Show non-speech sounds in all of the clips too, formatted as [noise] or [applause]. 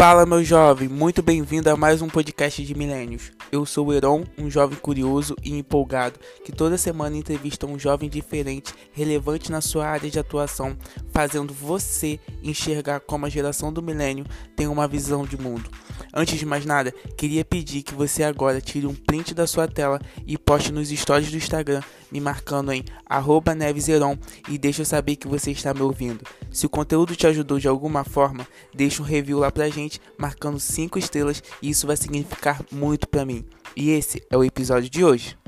Fala, meu jovem, muito bem-vindo a mais um podcast de Milênios. Eu sou o Heron, um jovem curioso e empolgado que toda semana entrevista um jovem diferente, relevante na sua área de atuação, fazendo você enxergar como a geração do milênio tem uma visão de mundo. Antes de mais nada, queria pedir que você agora tire um print da sua tela e poste nos stories do Instagram, me marcando em neveseron e deixe eu saber que você está me ouvindo. Se o conteúdo te ajudou de alguma forma, deixe um review lá pra gente, marcando 5 estrelas e isso vai significar muito para mim. E esse é o episódio de hoje.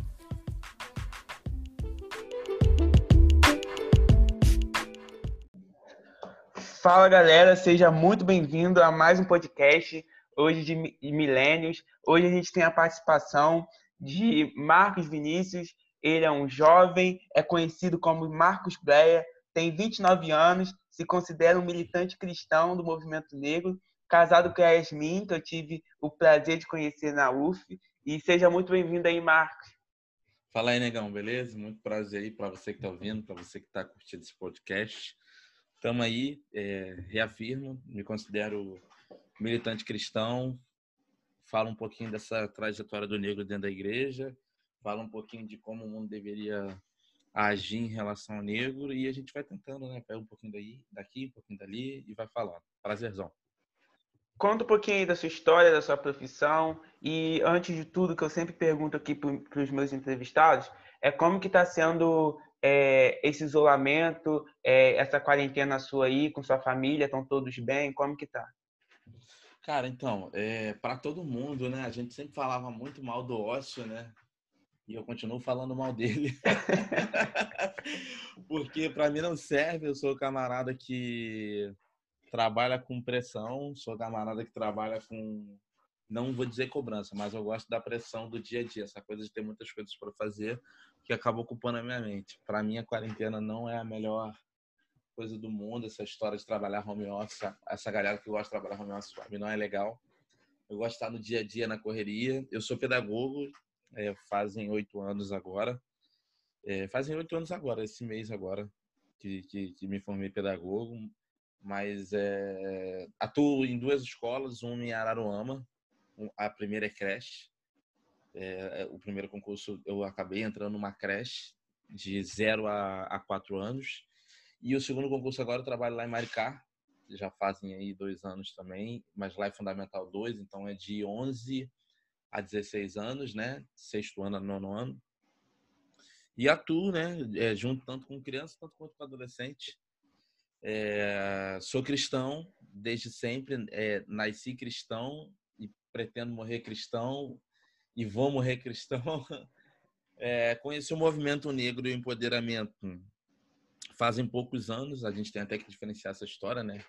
Fala galera, seja muito bem-vindo a mais um podcast hoje de Milênios. Hoje a gente tem a participação de Marcos Vinícius. Ele é um jovem, é conhecido como Marcos Breia, tem 29 anos, se considera um militante cristão do movimento negro, casado com a Yasmin, que eu tive o prazer de conhecer na UF. E seja muito bem-vindo aí, Marcos. Fala aí, negão, beleza? Muito prazer aí para você que está ouvindo, para você que está curtindo esse podcast. Estamos aí, é, reafirmo, me considero militante cristão, fala um pouquinho dessa trajetória do negro dentro da igreja, fala um pouquinho de como o mundo deveria agir em relação ao negro e a gente vai tentando, né? Pega um pouquinho daí, daqui, um pouquinho dali e vai falando. Prazerzão. Conta um pouquinho aí da sua história, da sua profissão e antes de tudo que eu sempre pergunto aqui para os meus entrevistados é como que está sendo é, esse isolamento, é, essa quarentena sua aí com sua família, estão todos bem? Como que tá? Cara, então, é, para todo mundo, né? A gente sempre falava muito mal do ócio, né? E eu continuo falando mal dele. [laughs] Porque para mim não serve, eu sou camarada que trabalha com pressão, sou camarada que trabalha com não vou dizer cobrança, mas eu gosto da pressão do dia a dia, essa coisa de ter muitas coisas para fazer que acaba ocupando a minha mente. Para mim a quarentena não é a melhor coisa do mundo, essa história de trabalhar home office, essa galera que gosta de trabalhar home office para mim não é legal. Eu gosto de estar no dia a dia na correria. Eu sou pedagogo, é, fazem oito anos agora. É, fazem oito anos agora, esse mês agora, que, que, que me formei pedagogo. Mas é, atuo em duas escolas, uma em Araruama, a primeira é creche. É, o primeiro concurso eu acabei entrando numa creche de zero a, a quatro anos. E o segundo concurso agora eu trabalho lá em Maricá, já fazem aí dois anos também, mas lá é Fundamental 2, então é de 11 a 16 anos, né? Sexto ano a nono ano. E atuo, né? É, junto tanto com criança quanto com adolescente. É, sou cristão desde sempre, é, nasci cristão e pretendo morrer cristão e vou morrer cristão. [laughs] É, conheci o movimento negro e o empoderamento fazem poucos anos, a gente tem até que diferenciar essa história, né?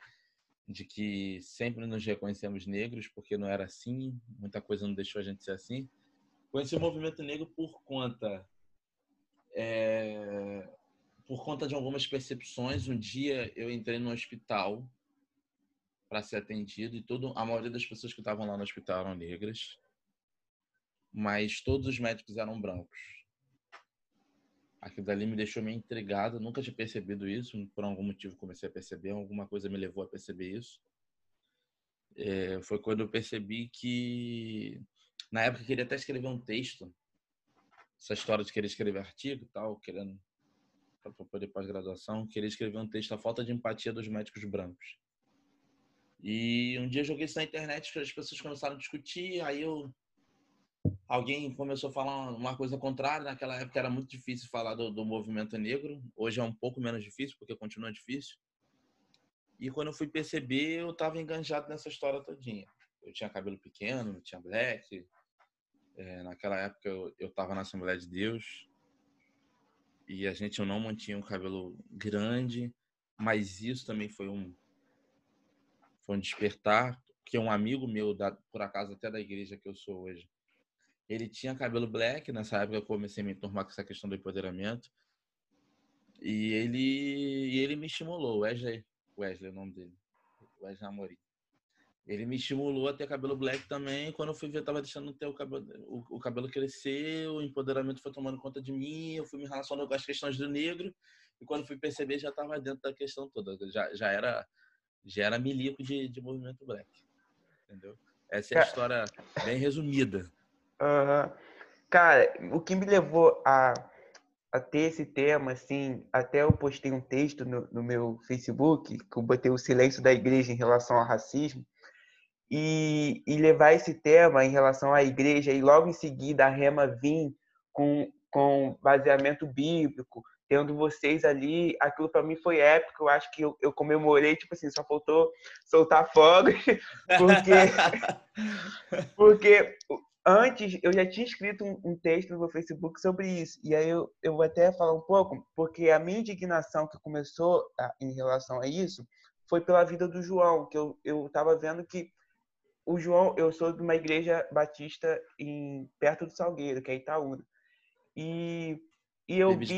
de que sempre nos reconhecemos negros, porque não era assim, muita coisa não deixou a gente ser assim. Conheci o movimento negro por conta é, por conta de algumas percepções. Um dia eu entrei no hospital para ser atendido e todo, a maioria das pessoas que estavam lá no hospital eram negras, mas todos os médicos eram brancos. Aquilo dali me deixou meio intrigado, nunca tinha percebido isso, por algum motivo comecei a perceber, alguma coisa me levou a perceber isso. É, foi quando eu percebi que, na época, eu queria até escrever um texto, essa história de querer escrever artigo e tal, querendo para poder pós-graduação, queria escrever um texto, a falta de empatia dos médicos brancos. E um dia joguei isso na internet, as pessoas começaram a discutir, aí eu alguém começou a falar uma coisa contrária. Naquela época era muito difícil falar do, do, movimento negro. Hoje é um pouco menos difícil, porque continua difícil. E quando eu fui perceber, eu estava enganjado nessa história todinha. Eu tinha cabelo pequeno, tinha black. É, naquela época eu estava na Assembleia de Deus. E a gente não mantinha um cabelo grande. Mas isso também foi um, foi um despertar. Que um amigo meu, da, por acaso até da igreja que eu sou hoje, ele tinha cabelo black, nessa época eu comecei a me enturmar com essa questão do empoderamento. E ele, e ele me estimulou, Wesley, Wesley é o nome dele, Wesley Amorim. Ele me estimulou a ter cabelo black também. Quando eu fui ver, eu tava deixando ter o cabelo, o, o cabelo crescer, o empoderamento foi tomando conta de mim, eu fui me relacionando com as questões do negro. E quando fui perceber, já estava dentro da questão toda. Já, já era já era milico de, de movimento black. Entendeu? Essa é a história bem resumida. Uhum. Cara, o que me levou a, a ter esse tema, assim, até eu postei um texto no, no meu Facebook, que eu botei o silêncio da igreja em relação ao racismo, e, e levar esse tema em relação à igreja, e logo em seguida a Rema vir com, com baseamento bíblico, tendo vocês ali, aquilo para mim foi épico. Eu acho que eu, eu, comemorei, tipo assim, só faltou soltar fogos, [laughs] porque, [laughs] porque antes eu já tinha escrito um, um, texto no meu Facebook sobre isso. E aí eu, eu vou até falar um pouco, porque a minha indignação que começou a, em relação a isso foi pela vida do João, que eu, eu tava vendo que o João, eu sou de uma igreja batista em perto do Salgueiro, que é Itaúna. E, e eu vi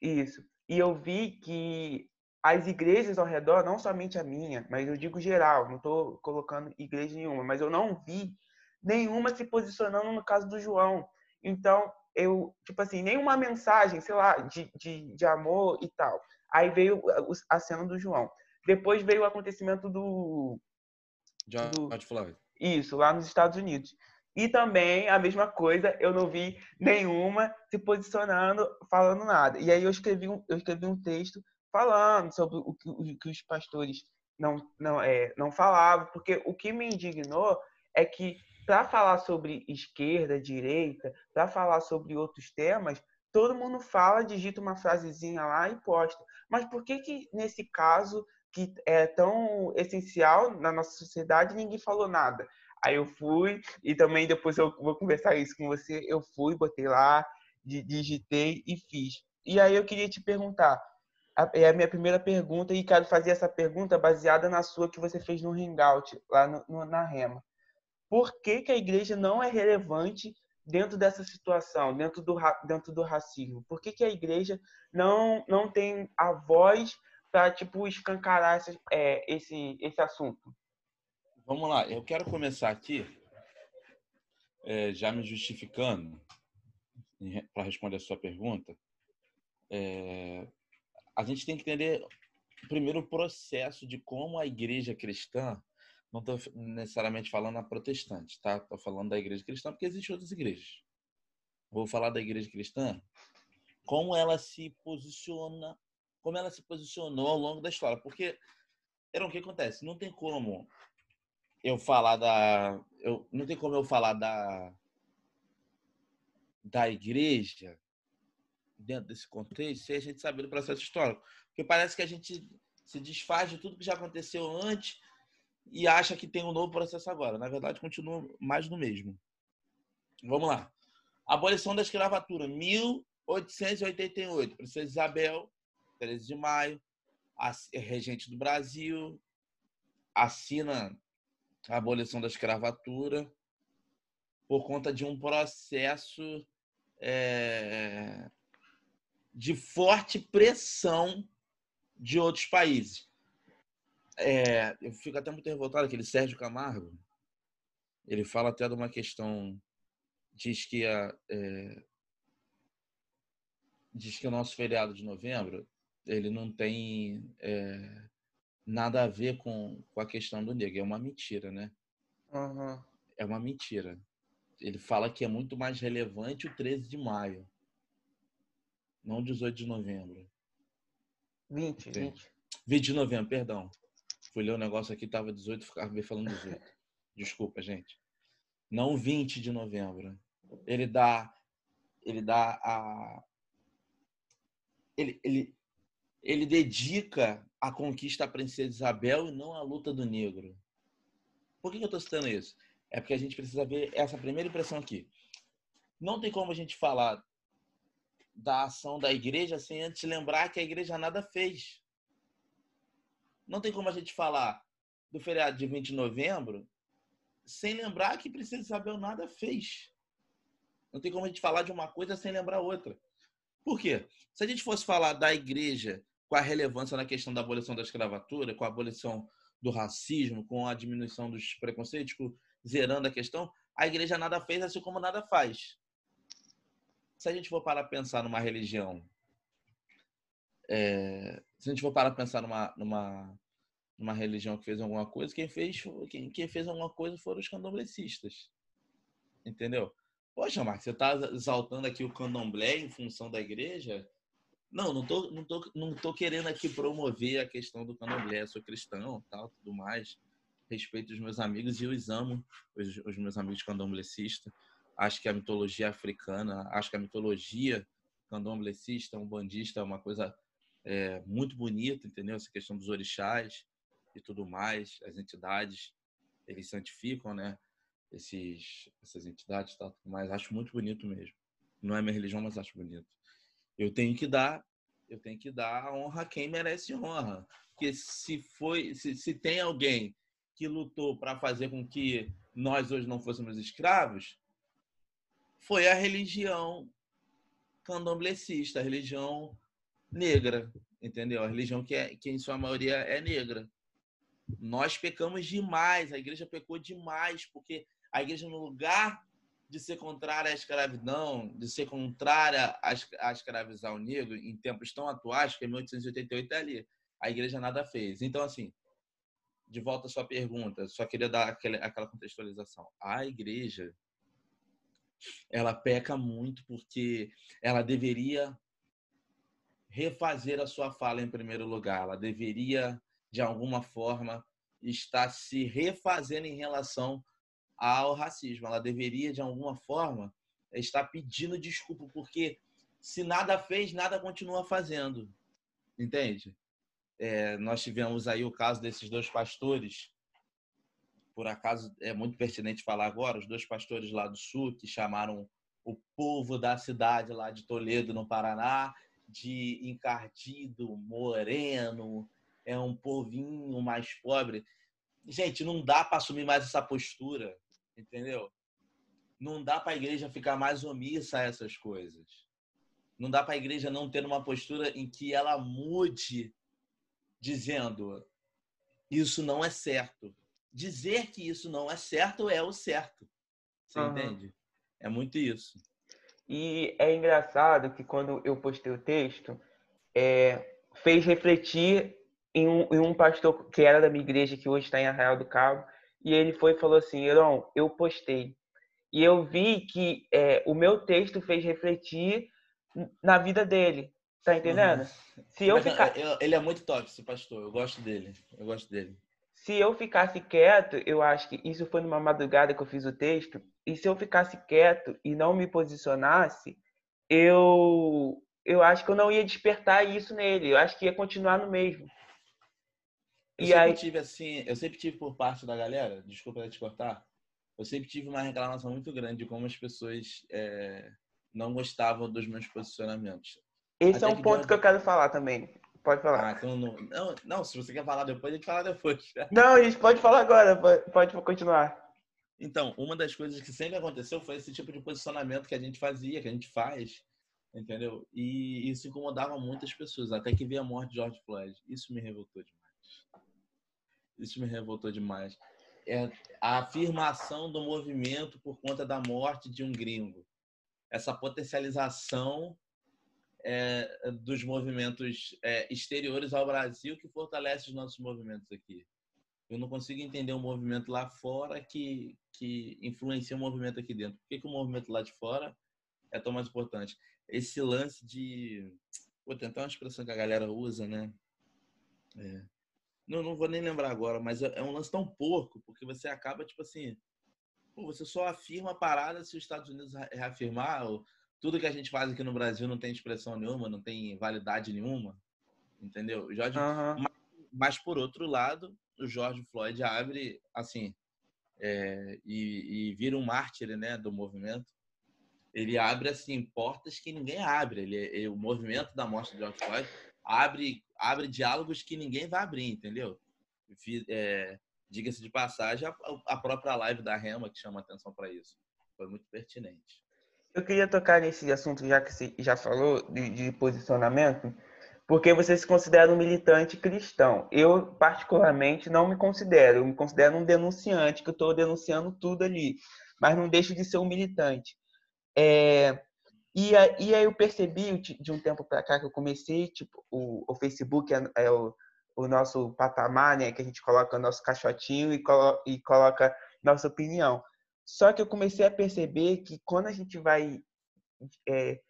isso. E eu vi que as igrejas ao redor, não somente a minha, mas eu digo geral, não estou colocando igreja nenhuma, mas eu não vi nenhuma se posicionando no caso do João. Então, eu, tipo assim, nenhuma mensagem, sei lá, de, de, de amor e tal. Aí veio a cena do João. Depois veio o acontecimento do. George do, Floyd. Isso, lá nos Estados Unidos. E também a mesma coisa, eu não vi nenhuma se posicionando, falando nada. E aí eu escrevi um, eu escrevi um texto falando sobre o que, o que os pastores não, não, é, não falavam, porque o que me indignou é que para falar sobre esquerda, direita, para falar sobre outros temas, todo mundo fala, digita uma frasezinha lá e posta. Mas por que que nesse caso que é tão essencial na nossa sociedade ninguém falou nada? Aí eu fui e também depois eu vou conversar isso com você. Eu fui, botei lá, digitei e fiz. E aí eu queria te perguntar, é a minha primeira pergunta e quero fazer essa pergunta baseada na sua que você fez no Hangout lá no, no, na Rema por que, que a igreja não é relevante dentro dessa situação, dentro do, dentro do racismo? Por que, que a igreja não, não tem a voz para tipo, escancarar esse, é, esse, esse assunto? Vamos lá, eu quero começar aqui é, já me justificando para responder a sua pergunta. É, a gente tem que entender primeiro o processo de como a igreja cristã não estou necessariamente falando a protestante, tá? Estou falando da igreja cristã porque existem outras igrejas. Vou falar da igreja cristã, como ela se posiciona, como ela se posicionou ao longo da história. Porque, era o que acontece? Não tem como eu falar da, eu não tem como eu falar da da igreja dentro desse contexto sem a gente saber do processo histórico, porque parece que a gente se desfaz de tudo que já aconteceu antes e acha que tem um novo processo agora. Na verdade, continua mais do mesmo. Vamos lá. Abolição da escravatura, 1888. Princesa Isabel, 13 de maio, regente do Brasil, assina a abolição da escravatura por conta de um processo é, de forte pressão de outros países. É, eu fico até muito revoltado, aquele Sérgio Camargo, ele fala até de uma questão, diz que a, é, diz que o nosso feriado de novembro ele não tem é, nada a ver com, com a questão do negro, é uma mentira, né? Uhum. É uma mentira. Ele fala que é muito mais relevante o 13 de maio, não 18 de novembro. 20, 20. 20 de novembro, perdão. Fui ler o um negócio aqui, tava 18, ficava me falando 18. Desculpa, gente. Não 20 de novembro. Ele dá ele dá a ele, ele, ele dedica a conquista à princesa Isabel e não à luta do negro. Por que eu estou citando isso? É porque a gente precisa ver essa primeira impressão aqui. Não tem como a gente falar da ação da igreja sem antes lembrar que a igreja nada fez não tem como a gente falar do feriado de 20 de novembro sem lembrar que Princesa Isabel nada fez. Não tem como a gente falar de uma coisa sem lembrar outra. Por quê? Se a gente fosse falar da igreja com a relevância na questão da abolição da escravatura, com a abolição do racismo, com a diminuição dos preconceitos, zerando a questão, a igreja nada fez, assim como nada faz. Se a gente for parar a pensar numa religião é, se a gente for parar a pensar numa, numa, uma religião que fez alguma coisa, quem fez, quem, quem fez alguma coisa foram os candomblecistas. Entendeu? Poxa, Marcos, você está exaltando aqui o candomblé em função da igreja? Não, não tô, não tô, não tô querendo aqui promover a questão do candomblé. Sou cristão, tal, tudo mais. Respeito os meus amigos e os amo, os, os meus amigos candomblecistas. Acho que a mitologia africana, acho que a mitologia candomblecista, um bandista é uma coisa é, muito bonita, entendeu? Essa questão dos orixás e tudo mais, as entidades, eles santificam, né? Esses, essas entidades, tal, mas acho muito bonito mesmo. Não é minha religião, mas acho bonito. Eu tenho que dar, eu tenho que dar honra a quem merece honra, porque se foi, se, se tem alguém que lutou para fazer com que nós hoje não fôssemos escravos, foi a religião candomblecista, a religião negra, entendeu? A religião que, é, que em sua maioria é negra. Nós pecamos demais, a igreja pecou demais, porque a igreja, no lugar de ser contrária à escravidão, de ser contrária a escravizar o negro em tempos tão atuais, que é 1888 é ali, a igreja nada fez. Então, assim, de volta à sua pergunta, só queria dar aquela, aquela contextualização. A igreja, ela peca muito porque ela deveria refazer a sua fala em primeiro lugar. Ela deveria, de alguma forma, estar se refazendo em relação ao racismo. Ela deveria, de alguma forma, estar pedindo desculpa, porque se nada fez, nada continua fazendo. Entende? É, nós tivemos aí o caso desses dois pastores. Por acaso é muito pertinente falar agora, os dois pastores lá do sul que chamaram o povo da cidade lá de Toledo, no Paraná, de encardido, moreno, é um povinho mais pobre. Gente, não dá para assumir mais essa postura, entendeu? Não dá para a igreja ficar mais omissa a essas coisas. Não dá para a igreja não ter uma postura em que ela mude dizendo isso não é certo. Dizer que isso não é certo é o certo. Você uhum. entende? É muito isso. E é engraçado que quando eu postei o texto, é, fez refletir em um, em um, pastor que era da minha igreja, que hoje está em Arraial do Cabo, e ele foi e falou assim, Heron, eu postei. E eu vi que é, o meu texto fez refletir na vida dele. Tá entendendo? Uhum. Se eu ficar... Ele é muito top, esse pastor. Eu gosto dele. Eu gosto dele. Se eu ficasse quieto, eu acho que isso foi numa madrugada que eu fiz o texto, e se eu ficasse quieto e não me posicionasse, eu eu acho que eu não ia despertar isso nele. Eu acho que ia continuar no mesmo. Eu e sempre aí... tive assim, eu sempre tive por parte da galera, desculpa te cortar, eu sempre tive uma reclamação muito grande de como as pessoas é, não gostavam dos meus posicionamentos. Esse Até é um que ponto que eu quero falar também. Pode falar. Ah, então não, não, não, se você quer falar depois, a gente fala depois. Não, a gente pode falar agora, pode, pode continuar. Então, uma das coisas que sempre aconteceu foi esse tipo de posicionamento que a gente fazia, que a gente faz, entendeu? E isso incomodava muitas pessoas, até que veio a morte de George Floyd. Isso me revoltou demais. Isso me revoltou demais. É a afirmação do movimento por conta da morte de um gringo. Essa potencialização é, dos movimentos é, exteriores ao Brasil que fortalece os nossos movimentos aqui. Eu não consigo entender um movimento lá fora que, que influencia o movimento aqui dentro. Por que, que o movimento lá de fora é tão mais importante? Esse lance de. Vou tentar uma expressão que a galera usa, né? É. Não, não vou nem lembrar agora, mas é, é um lance tão porco, porque você acaba, tipo assim. Pô, você só afirma a parada se os Estados Unidos reafirmar. Ou tudo que a gente faz aqui no Brasil não tem expressão nenhuma, não tem validade nenhuma. Entendeu? Jorge, uhum. mas, mas, por outro lado, o George Floyd abre, assim, é, e, e, vira um mártir né, do movimento. Ele abre assim portas que ninguém abre. Ele, ele, o movimento da morte de George Floyd abre, abre diálogos que ninguém vai abrir, entendeu? É, Diga-se de passagem, a, a, própria live da Rema que chama atenção para isso. Foi muito pertinente. Eu queria tocar nesse assunto, já que você já falou, de, de posicionamento porque você se considera um militante cristão. Eu, particularmente, não me considero. Eu me considero um denunciante, que eu estou denunciando tudo ali, mas não deixo de ser um militante. É, e, aí eu percebi, de um tempo para cá, que eu comecei, tipo, o, o Facebook é, é o, o nosso patamar, né? Que a gente coloca o nosso caixotinho e, colo e coloca nossa opinião. Só que eu comecei a perceber que quando a gente vai é,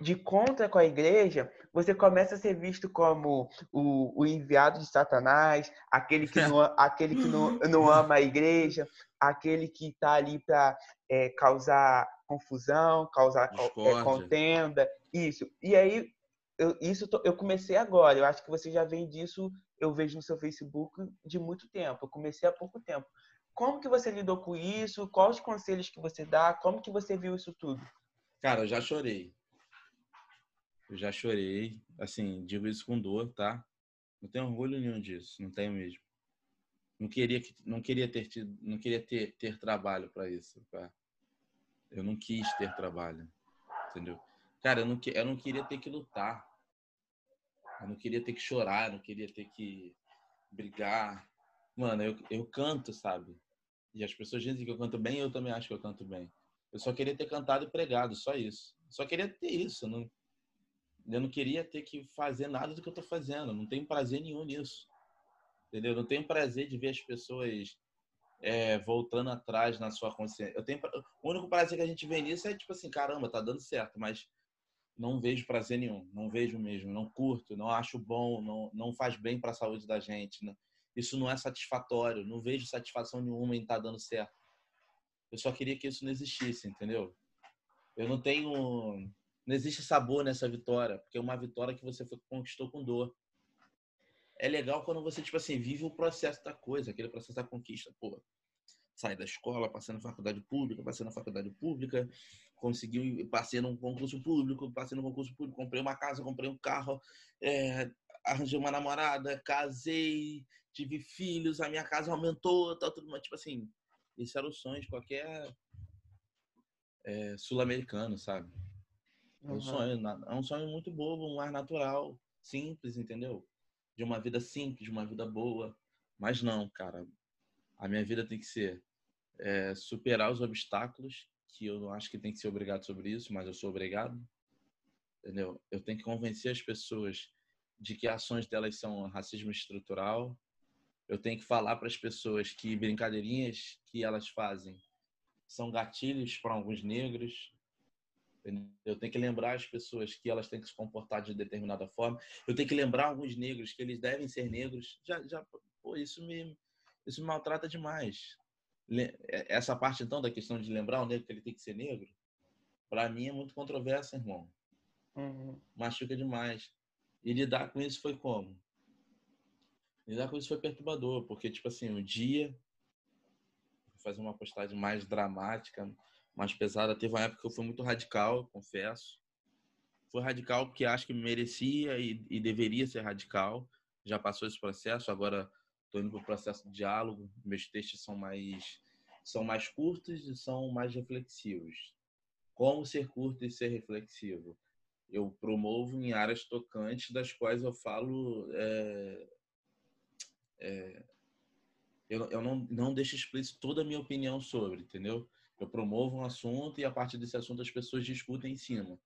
de contra com a igreja, você começa a ser visto como o, o enviado de Satanás, aquele que não, [laughs] aquele que não, não ama a igreja, aquele que está ali para é, causar confusão, causar é, contenda, isso. E aí, eu, isso eu comecei agora. Eu acho que você já vem disso, eu vejo no seu Facebook de muito tempo. Eu comecei há pouco tempo. Como que você lidou com isso? Quais os conselhos que você dá? Como que você viu isso tudo? Cara, eu já chorei. Eu já chorei. Assim, digo isso com dor, tá? Não tenho orgulho nenhum disso. Não tenho mesmo. Não queria, não queria ter tido, não queria ter, ter trabalho para isso, tá? Eu não quis ter trabalho, entendeu? Cara, eu não, eu não queria ter que lutar. Eu não queria ter que chorar, eu não queria ter que brigar. Mano, eu, eu canto, sabe? E as pessoas dizem que eu canto bem, eu também acho que eu canto bem. Eu só queria ter cantado e pregado, só isso. Só queria ter isso. Não, eu não queria ter que fazer nada do que eu tô fazendo. Não tenho prazer nenhum nisso. Entendeu? Eu não tenho prazer de ver as pessoas é, voltando atrás na sua consciência. Eu tenho, o único prazer que a gente vê nisso é tipo assim, caramba, tá dando certo, mas não vejo prazer nenhum, não vejo mesmo, não curto, não acho bom, não, não faz bem para a saúde da gente. Isso não é satisfatório, não vejo satisfação nenhuma em estar tá dando certo. Eu só queria que isso não existisse, entendeu? Eu não tenho, não existe sabor nessa vitória, porque é uma vitória que você conquistou com dor. É legal quando você tipo assim vive o processo da coisa, aquele processo da conquista, pô saí da escola, passei na faculdade pública, passei na faculdade pública, consegui, passei num concurso público, passei no concurso público, comprei uma casa, comprei um carro, é, arranjei uma namorada, casei, tive filhos, a minha casa aumentou, tá tudo, mas tipo assim, esse era o sonho de qualquer é, sul-americano, sabe? É um sonho, é um sonho muito bobo, um ar natural, simples, entendeu? De uma vida simples, de uma vida boa. Mas não, cara. A minha vida tem que ser é, superar os obstáculos, que eu não acho que tem que ser obrigado sobre isso, mas eu sou obrigado. Entendeu? Eu tenho que convencer as pessoas de que ações delas são racismo estrutural. Eu tenho que falar para as pessoas que brincadeirinhas que elas fazem são gatilhos para alguns negros. Eu tenho que lembrar as pessoas que elas têm que se comportar de determinada forma. Eu tenho que lembrar alguns negros que eles devem ser negros. Já, já, pô, isso me, isso me maltrata demais. É, essa parte então da questão de lembrar o negro que ele tem que ser negro, para mim é muito controversa, irmão. Uhum. Machuca demais. E lidar com isso foi como? Lidar com isso foi perturbador, porque tipo assim, o dia vou fazer uma postagem mais dramática, mais pesada, teve uma época que eu fui muito radical, confesso. Foi radical porque acho que merecia e, e deveria ser radical. Já passou esse processo, agora Estou indo para o processo de diálogo. Meus textos são mais são mais curtos e são mais reflexivos. Como ser curto e ser reflexivo? Eu promovo em áreas tocantes das quais eu falo. É, é, eu, eu não, não deixo explícito toda a minha opinião sobre, entendeu? Eu promovo um assunto e a partir desse assunto as pessoas discutem em cima.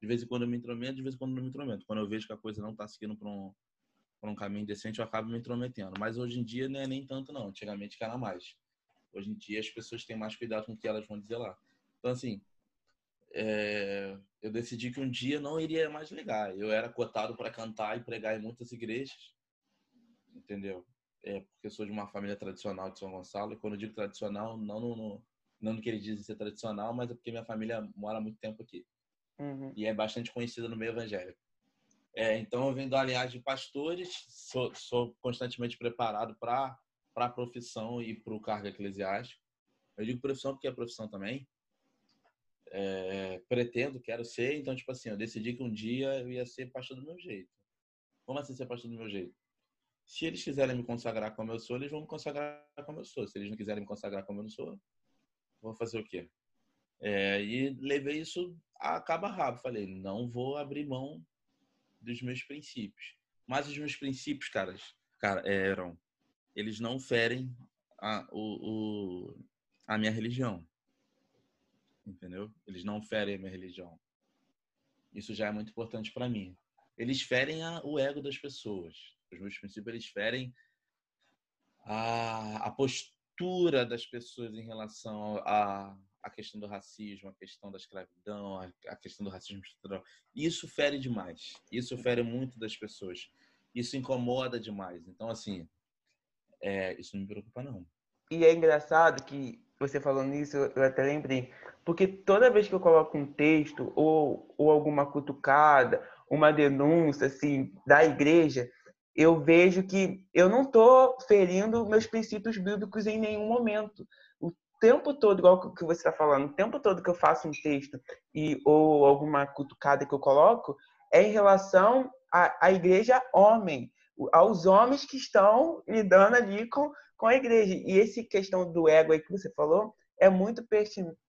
De vez em quando eu me intrometo, de vez em quando eu não me intrometo. Quando eu vejo que a coisa não está seguindo para um, um caminho decente, eu acabo me intrometendo. Mas hoje em dia não é nem tanto, não. Antigamente era mais. Hoje em dia as pessoas têm mais cuidado com o que elas vão dizer lá. Então, assim, é... eu decidi que um dia não iria mais ligar. Eu era cotado para cantar e pregar em muitas igrejas, entendeu? É porque sou de uma família tradicional de São Gonçalo. E quando eu digo tradicional, não no, no não no que eles dizem ser tradicional, mas é porque minha família mora há muito tempo aqui. Uhum. E é bastante conhecida no meio evangélico. É, então, eu venho linhagem de pastores, sou, sou constantemente preparado para a profissão e para o cargo eclesiástico. Eu digo profissão porque é profissão também. É, pretendo, quero ser. Então, tipo assim, eu decidi que um dia eu ia ser pastor do meu jeito. Como assim ser pastor do meu jeito? Se eles quiserem me consagrar como eu sou, eles vão me consagrar como eu sou. Se eles não quiserem me consagrar como eu não sou, vou fazer o quê? É, e levei isso a cabo a rabo. Falei, não vou abrir mão dos meus princípios. Mas os meus princípios, caras, cara, eram. Eles não ferem a, o, o, a minha religião. Entendeu? Eles não ferem a minha religião. Isso já é muito importante para mim. Eles ferem a, o ego das pessoas. Os múltiplos princípios eles ferem a, a postura das pessoas em relação à, à questão do racismo, a questão da escravidão, a questão do racismo estrutural. Isso fere demais. Isso fere muito das pessoas. Isso incomoda demais. Então, assim, é, isso não me preocupa, não. E é engraçado que você falando isso, eu até lembrei. Porque toda vez que eu coloco um texto ou, ou alguma cutucada, uma denúncia assim da igreja, eu vejo que eu não estou ferindo meus princípios bíblicos em nenhum momento. O tempo todo, igual que você está falando, o tempo todo que eu faço um texto e ou alguma cutucada que eu coloco é em relação à, à igreja homem, aos homens que estão lidando ali com, com a igreja. E essa questão do ego aí que você falou é muito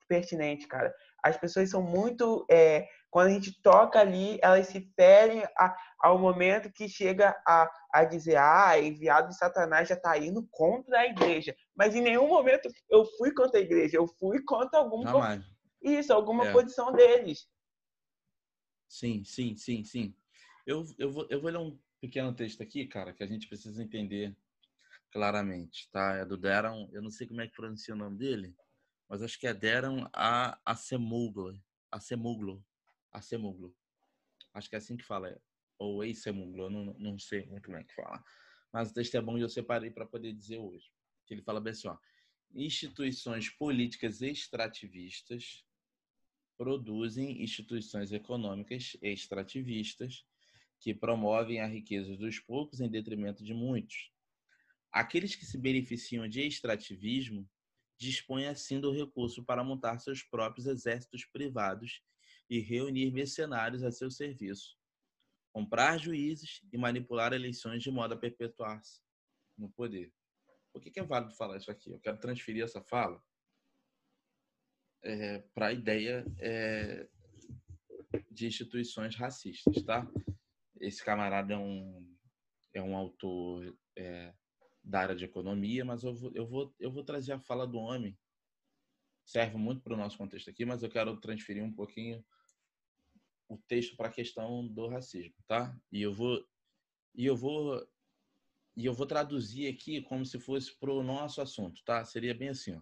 pertinente, cara. As pessoas são muito. É, quando a gente toca ali, elas se ferem a, ao momento que chega a, a dizer, ah, enviado de Satanás já está indo contra a igreja. Mas em nenhum momento eu fui contra a igreja, eu fui contra alguma. Isso, alguma é. posição deles. Sim, sim, sim, sim. Eu, eu, vou, eu vou ler um pequeno texto aqui, cara, que a gente precisa entender claramente, tá? É do Deron, eu não sei como é que pronuncia o nome dele, mas acho que é Deron a Acemoglu, Acemoglu, Acemoglu. Acho que é assim que fala, ou Acemoglu, eu não, não sei muito como é que fala. Mas o texto é bom e eu separei para poder dizer hoje. Ele fala bem assim, ó, instituições políticas extrativistas produzem instituições econômicas extrativistas que promovem a riqueza dos poucos em detrimento de muitos. Aqueles que se beneficiam de extrativismo dispõe assim do recurso para montar seus próprios exércitos privados e reunir mercenários a seu serviço, comprar juízes e manipular eleições de modo a perpetuar-se no poder. Por que, é válido falar isso aqui? Eu quero transferir essa fala é, para a ideia é, de instituições racistas, tá? Esse camarada é um, é um autor é, da área de economia, mas eu vou, eu vou, eu vou trazer a fala do homem. Serve muito para o nosso contexto aqui, mas eu quero transferir um pouquinho o texto para a questão do racismo, tá? E eu vou e eu vou e eu vou traduzir aqui como se fosse para o nosso assunto, tá? Seria bem assim, ó.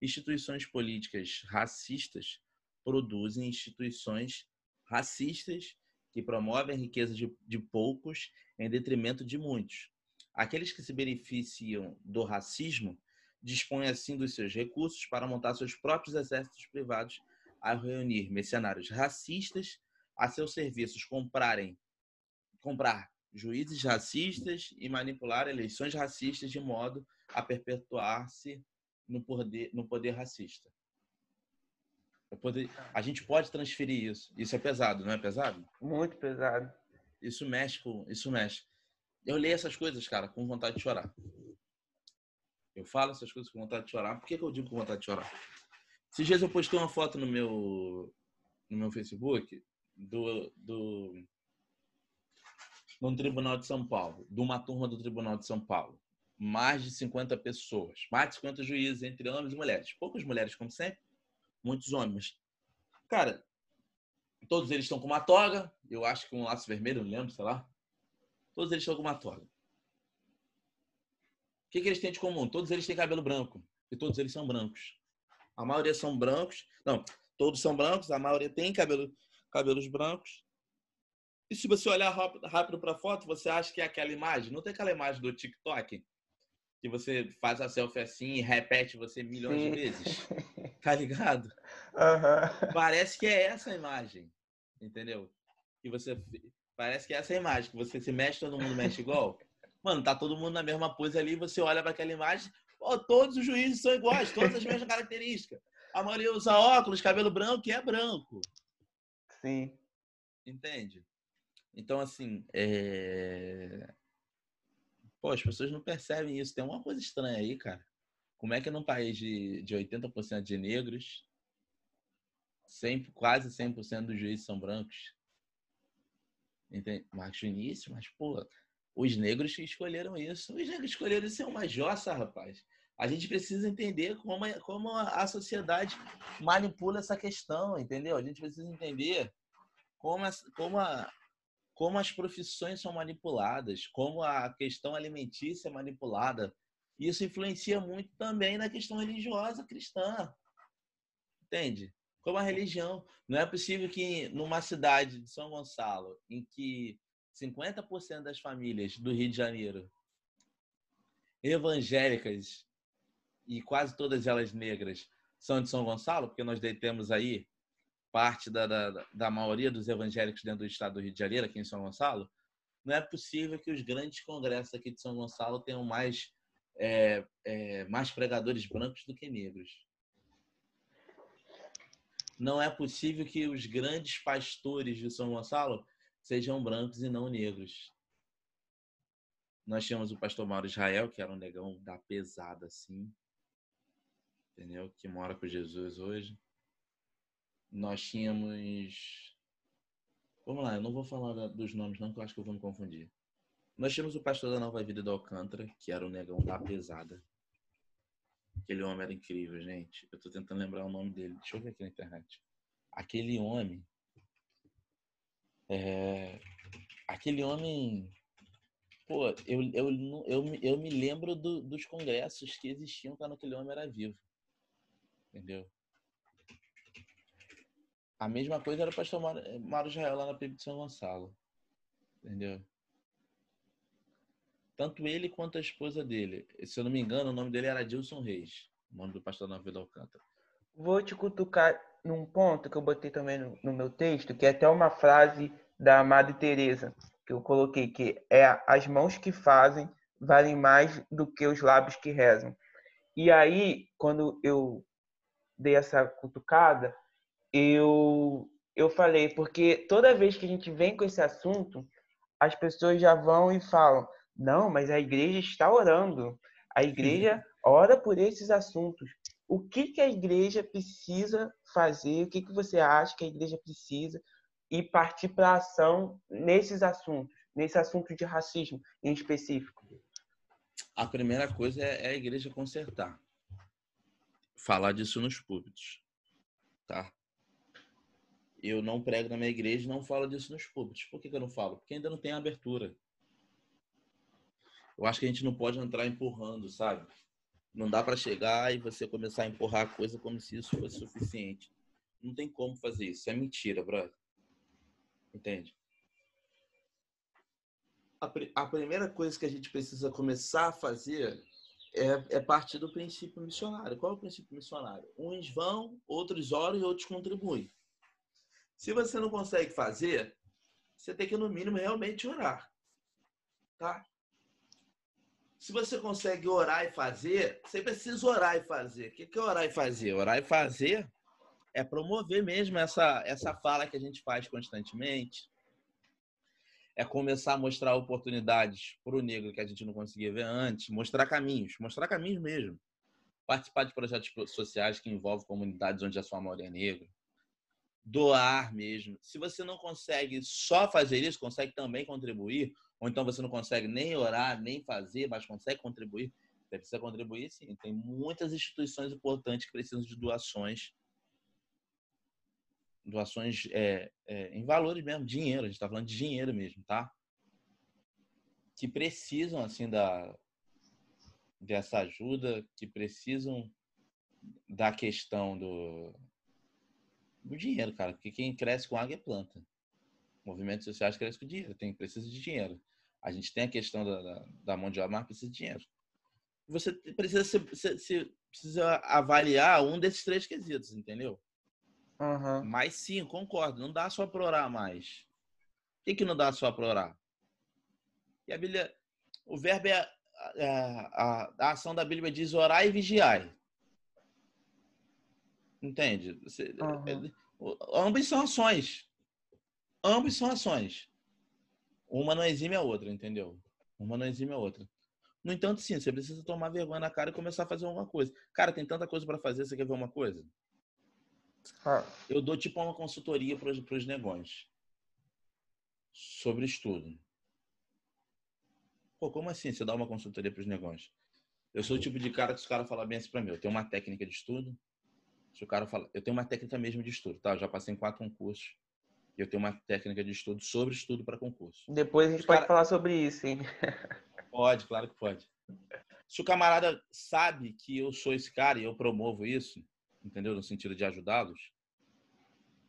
Instituições políticas racistas produzem instituições racistas que promovem a riqueza de, de poucos em detrimento de muitos. Aqueles que se beneficiam do racismo dispõem assim dos seus recursos para montar seus próprios exércitos privados a reunir mercenários racistas a seus serviços, comprarem, comprar juízes racistas e manipular eleições racistas de modo a perpetuar-se no poder, no poder racista. Poder, a gente pode transferir isso. Isso é pesado, não é pesado? Muito pesado. Isso mexe com, isso mexe. Eu leio essas coisas, cara, com vontade de chorar. Eu falo essas coisas com vontade de chorar. Por que, que eu digo com vontade de chorar? Esses dias eu postei uma foto no meu, no meu Facebook do, do, no Tribunal de São Paulo, de uma turma do Tribunal de São Paulo. Mais de 50 pessoas, mais de 50 juízes, entre homens e mulheres. Poucas mulheres, como sempre, muitos homens. Cara, todos eles estão com uma toga, eu acho que um laço vermelho, não lembro, sei lá. Todos eles estão com uma toga. O que, que eles têm de comum? Todos eles têm cabelo branco. E todos eles são brancos. A maioria são brancos. Não, todos são brancos, a maioria tem cabelo, cabelos brancos. E se você olhar rápido para a foto, você acha que é aquela imagem? Não tem aquela imagem do TikTok? Que você faz a selfie assim e repete você milhões Sim. de vezes? [laughs] Tá ligado? Uhum. Parece que é essa a imagem. Entendeu? Que você Parece que é essa a imagem, que você se mexe, todo mundo mexe igual. Mano, tá todo mundo na mesma pose ali, você olha para aquela imagem, pô, todos os juízes são iguais, todas as mesmas características. A maioria usa óculos, cabelo branco e é branco. Sim. Entende? Então, assim, é... Pô, as pessoas não percebem isso. Tem uma coisa estranha aí, cara. Como é que num país de, de 80% de negros, sempre, quase 100% dos juízes são brancos? Entende? Marcos Vinícius, mas, pô, os negros que escolheram isso. Os negros escolheram ser uma jossa, rapaz. A gente precisa entender como, como a sociedade manipula essa questão, entendeu? A gente precisa entender como, a, como a, como as profissões são manipuladas, como a questão alimentícia é manipulada. Isso influencia muito também na questão religiosa cristã. Entende? Como a religião. Não é possível que numa cidade de São Gonçalo, em que 50% das famílias do Rio de Janeiro evangélicas e quase todas elas negras são de São Gonçalo, porque nós temos aí parte da, da, da maioria dos evangélicos dentro do estado do Rio de Janeiro, aqui em São Gonçalo, não é possível que os grandes congressos aqui de São Gonçalo tenham mais, é, é, mais pregadores brancos do que negros. Não é possível que os grandes pastores de São Gonçalo sejam brancos e não negros. Nós tínhamos o pastor Mauro Israel, que era um negão da pesada, assim, entendeu? Que mora com Jesus hoje. Nós tínhamos. Vamos lá, eu não vou falar dos nomes, não, que eu acho que eu vou me confundir. Nós tínhamos o pastor da Nova Vida do Alcântara, que era o negão da pesada. Aquele homem era incrível, gente. Eu tô tentando lembrar o nome dele. Deixa eu ver aqui na internet. Aquele homem. É... Aquele homem. Pô, eu, eu, eu, eu me lembro do, dos congressos que existiam quando aquele homem era vivo. Entendeu? A mesma coisa era o pastor Mário Israel lá na PIB de São Gonçalo. Entendeu? Tanto ele quanto a esposa dele. Se eu não me engano, o nome dele era Dilson Reis, o nome do pastor Nova Vida Alcântara. Vou te cutucar num ponto que eu botei também no, no meu texto, que é até uma frase da Madre Teresa, que eu coloquei, que é as mãos que fazem valem mais do que os lábios que rezam. E aí, quando eu dei essa cutucada, eu eu falei porque toda vez que a gente vem com esse assunto, as pessoas já vão e falam: "Não, mas a igreja está orando. A igreja ora por esses assuntos. O que que a igreja precisa fazer? O que que você acha que a igreja precisa e partir para ação nesses assuntos, nesse assunto de racismo em específico?" A primeira coisa é a igreja consertar falar disso nos púlpitos, tá? Eu não prego na minha igreja e não falo disso nos púlpitos. Por que, que eu não falo? Porque ainda não tem abertura. Eu acho que a gente não pode entrar empurrando, sabe? Não dá para chegar e você começar a empurrar a coisa como se isso fosse suficiente. Não tem como fazer isso. É mentira, brother. Entende? A, pr a primeira coisa que a gente precisa começar a fazer é, é do princípio missionário. Qual é o princípio missionário? Uns vão, outros oram e outros contribuem. Se você não consegue fazer, você tem que, no mínimo, realmente orar. Tá? Se você consegue orar e fazer, você precisa orar e fazer. O que é orar e fazer? Orar e fazer é promover mesmo essa, essa fala que a gente faz constantemente, é começar a mostrar oportunidades para o negro que a gente não conseguia ver antes, mostrar caminhos, mostrar caminhos mesmo. Participar de projetos sociais que envolvem comunidades onde a sua maioria é negra. Doar mesmo. Se você não consegue só fazer isso, consegue também contribuir, ou então você não consegue nem orar, nem fazer, mas consegue contribuir, você precisa contribuir sim. Tem muitas instituições importantes que precisam de doações doações é, é, em valores mesmo, dinheiro, a gente está falando de dinheiro mesmo, tá? Que precisam, assim, da, dessa ajuda, que precisam da questão do, do dinheiro, cara. Porque quem cresce com água é planta. Movimentos sociais crescem com dinheiro, tem, precisa de dinheiro. A gente tem a questão da, da, da mão de obra, mas precisa de dinheiro. Você precisa, se, se, se, precisa avaliar um desses três quesitos, entendeu? Uhum. Mas sim, concordo, não dá só para orar mais. O que, que não dá só para orar? E a Bíblia, o verbo é a, a, a, ação da Bíblia diz orar e vigiar. Entende? Você, uhum. ambos são ações. Ambos são ações. Uma não exime a outra, entendeu? Uma não exime a outra. No entanto, sim, você precisa tomar vergonha na cara e começar a fazer alguma coisa. Cara, tem tanta coisa para fazer, você quer ver uma coisa? Ah. Eu dou tipo uma consultoria para os negócios sobre estudo. Pô, como assim você dá uma consultoria para os negócios? Eu sou o tipo de cara que se o cara falar bem assim para mim, eu tenho uma técnica de estudo. Se o cara fala, eu tenho uma técnica mesmo de estudo, tá? Eu já passei em quatro concursos. Eu tenho uma técnica de estudo sobre estudo para concurso. Depois a gente Os pode cara... falar sobre isso, hein? [laughs] Pode, claro que pode. Se o camarada sabe que eu sou esse cara e eu promovo isso, entendeu? No sentido de ajudá-los,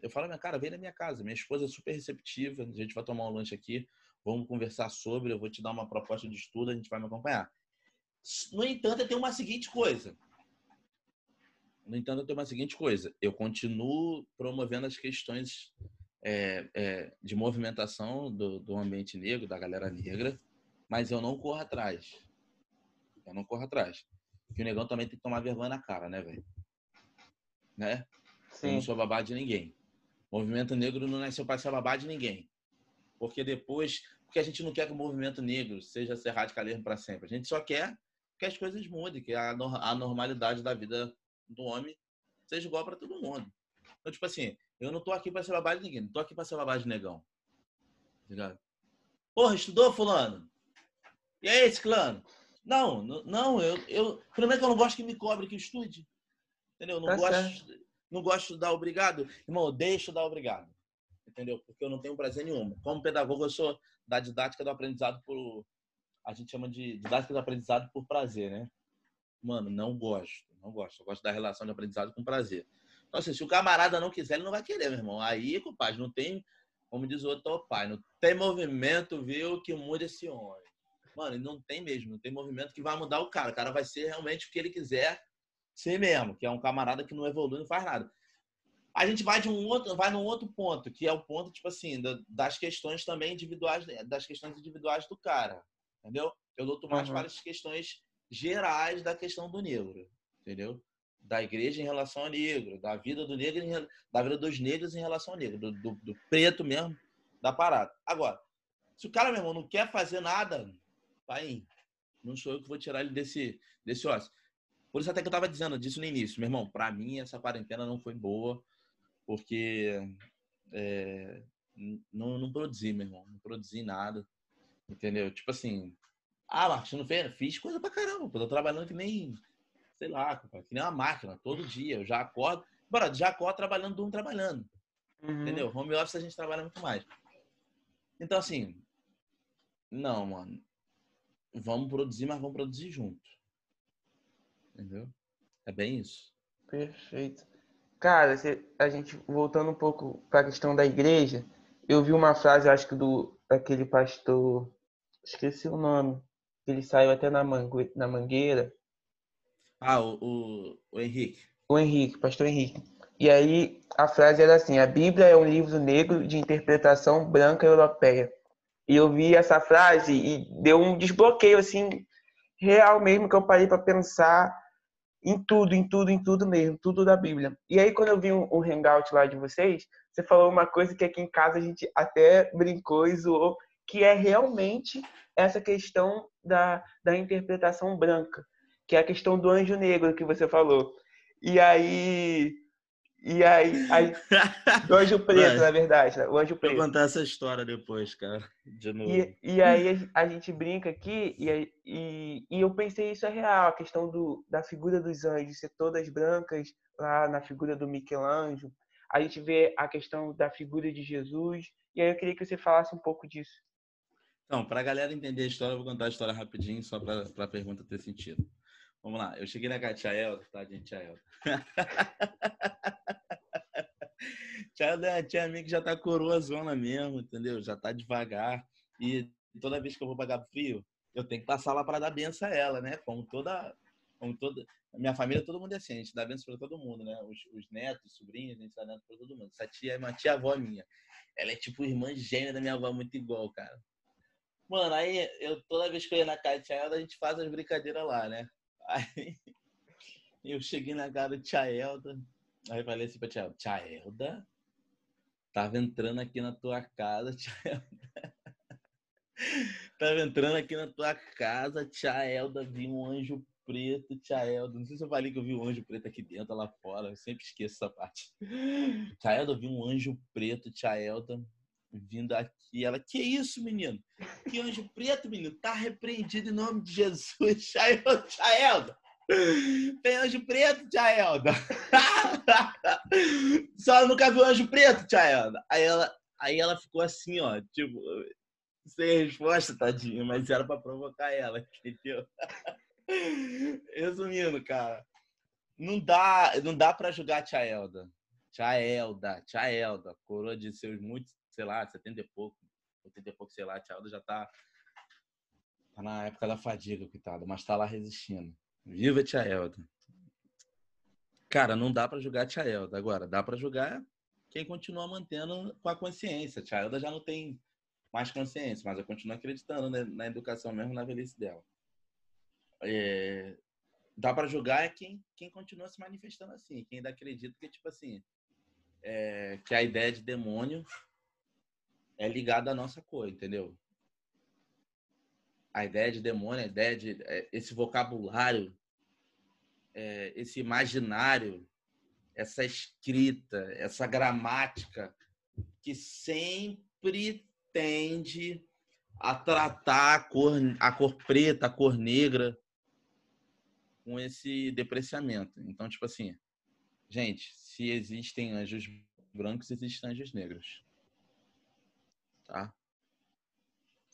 eu falo, minha cara, vem na minha casa. Minha esposa é super receptiva, a gente vai tomar um lanche aqui, vamos conversar sobre, eu vou te dar uma proposta de estudo, a gente vai me acompanhar. No entanto, tenho uma seguinte coisa. No entanto, tenho uma seguinte coisa. Eu continuo promovendo as questões é, é, de movimentação do, do ambiente negro, da galera negra, mas eu não corro atrás. Eu não corro atrás. Porque o negão também tem que tomar vergonha na cara, né, velho? Né? Sim. Eu não sou babá de ninguém. O movimento negro não nasceu para ser babá de ninguém. Porque depois. Porque a gente não quer que o movimento negro seja ser radicalismo para sempre. A gente só quer que as coisas mudem, que a, a normalidade da vida do homem seja igual para todo mundo. Então, tipo assim, eu não tô aqui para ser babá de ninguém, não tô aqui para ser babá de negão. Tá ligado? Porra, estudou, fulano? E aí, esse clano? Não, não, eu, eu. Primeiro que eu não gosto que me cobre que estude. Entendeu? Não, tá gosto, não gosto de dar obrigado. Irmão, eu deixo dar obrigado. Entendeu? Porque eu não tenho prazer nenhum. Como pedagogo, eu sou da didática do aprendizado por. A gente chama de didática do aprendizado por prazer, né? Mano, não gosto. Não gosto. Eu gosto da relação de aprendizado com prazer. Então, assim, se o camarada não quiser, ele não vai querer, meu irmão. Aí, compadre, não tem, como diz o outro pai, não tem movimento, viu, que muda esse homem. Mano, não tem mesmo, não tem movimento que vai mudar o cara. O cara vai ser realmente o que ele quiser ser mesmo, que é um camarada que não evolui, não faz nada. A gente vai de um outro, vai num outro ponto, que é o ponto, tipo assim, das questões também individuais, das questões individuais do cara, entendeu? Eu luto mais uhum. para as questões gerais da questão do negro, entendeu? Da igreja em relação ao negro, da vida do negro, da vida dos negros em relação ao negro, do, do, do preto mesmo, da parada. Agora, se o cara, meu irmão, não quer fazer nada, pai, não sou eu que vou tirar ele desse, desse ócio. Por isso até que eu tava dizendo disso no início. Meu irmão, para mim essa quarentena não foi boa, porque é, não, não produzi, meu irmão. Não produzi nada. Entendeu? Tipo assim, ah, não fez? Fiz coisa pra caramba. Pô. Tô trabalhando que nem, sei lá, que nem uma máquina, todo dia. Eu já acordo. Bora, já acordo trabalhando, durmo trabalhando. Uhum. Entendeu? Home office a gente trabalha muito mais. Então, assim, não, mano. Vamos produzir, mas vamos produzir junto. Entendeu? É bem isso. Perfeito. Cara, a gente voltando um pouco para a questão da igreja, eu vi uma frase, acho que do aquele pastor, esqueci o nome, ele saiu até na, mangue, na mangueira. Ah, o, o, o Henrique. O Henrique, pastor Henrique. E aí a frase era assim: a Bíblia é um livro negro de interpretação branca europeia. E eu vi essa frase e deu um desbloqueio assim real mesmo que eu parei para pensar em tudo, em tudo, em tudo mesmo, tudo da Bíblia. E aí, quando eu vi um, um hangout lá de vocês, você falou uma coisa que aqui em casa a gente até brincou e zoou, que é realmente essa questão da, da interpretação branca, que é a questão do anjo negro que você falou. E aí, e aí, aí [laughs] o anjo preto, na verdade, né? o anjo preto. Vou contar essa história depois, cara, de novo. E, e aí a gente brinca aqui e, e, e eu pensei isso é real, a questão do, da figura dos anjos ser todas brancas lá na figura do Michelangelo. A gente vê a questão da figura de Jesus e aí eu queria que você falasse um pouco disso. Então, para a galera entender a história, eu vou contar a história rapidinho, só para a pergunta ter sentido. Vamos lá, eu cheguei na Tia Elda, tá, gente? Elda. Tia Elda é a tia minha que já tá coroa zona mesmo, entendeu? Já tá devagar. E toda vez que eu vou pagar frio, eu tenho que passar lá para dar benção a ela, né? Como toda. Como toda minha família, todo mundo é assim, a gente dá benção para todo mundo, né? Os, os netos, os sobrinhos, a gente dá benção para todo mundo. Essa tia é uma tia-avó minha. Ela é tipo irmã gêmea da minha avó, muito igual, cara. Mano, aí eu toda vez que eu ia na casa de tia Elda, a gente faz as brincadeiras lá, né? [laughs] Aí eu cheguei na casa de Tia Elda. Aí falei assim pra Tia Elda, Tia Elda, tava entrando aqui na tua casa, [laughs] Tia tava entrando aqui na tua casa, Tia Elda, vi um anjo preto, Tia Elda. Não sei se eu falei que eu vi um anjo preto aqui dentro, lá fora. Eu sempre esqueço essa parte. Tia Elda, vi um anjo preto, Tia Elda, vindo aqui. Ela, que isso, menino? Que anjo preto, menino? Tá repreendido em nome de Jesus. [laughs] Tia Elda. Tem anjo preto, tia Elda? [laughs] Só nunca viu anjo preto, tia Elda? Aí ela, Aí ela ficou assim, ó, tipo, sem resposta, tadinha, mas era para provocar ela, entendeu? [laughs] Resumindo, cara, não dá, não dá para julgar a tia Elda. Tia Elda, tia Elda, coroa de seus muitos, sei lá, 70 e pouco, 80 e pouco, sei lá, tia Elda já tá, tá na época da fadiga, coitada, mas tá lá resistindo. Viva tia Elda. Cara, não dá para julgar tia Elda. Agora, dá para julgar quem continua mantendo com a consciência. Tia Elda já não tem mais consciência, mas eu continuo acreditando né, na educação mesmo na velhice dela. É, dá para julgar é quem, quem continua se manifestando assim, quem ainda acredita que, tipo assim, é, que a ideia de demônio é ligada à nossa cor, entendeu? A ideia de demônio, a ideia de é, esse vocabulário, é, esse imaginário, essa escrita, essa gramática que sempre tende a tratar a cor, a cor preta, a cor negra com esse depreciamento. Então, tipo assim, gente, se existem anjos brancos, existem anjos negros. Tá?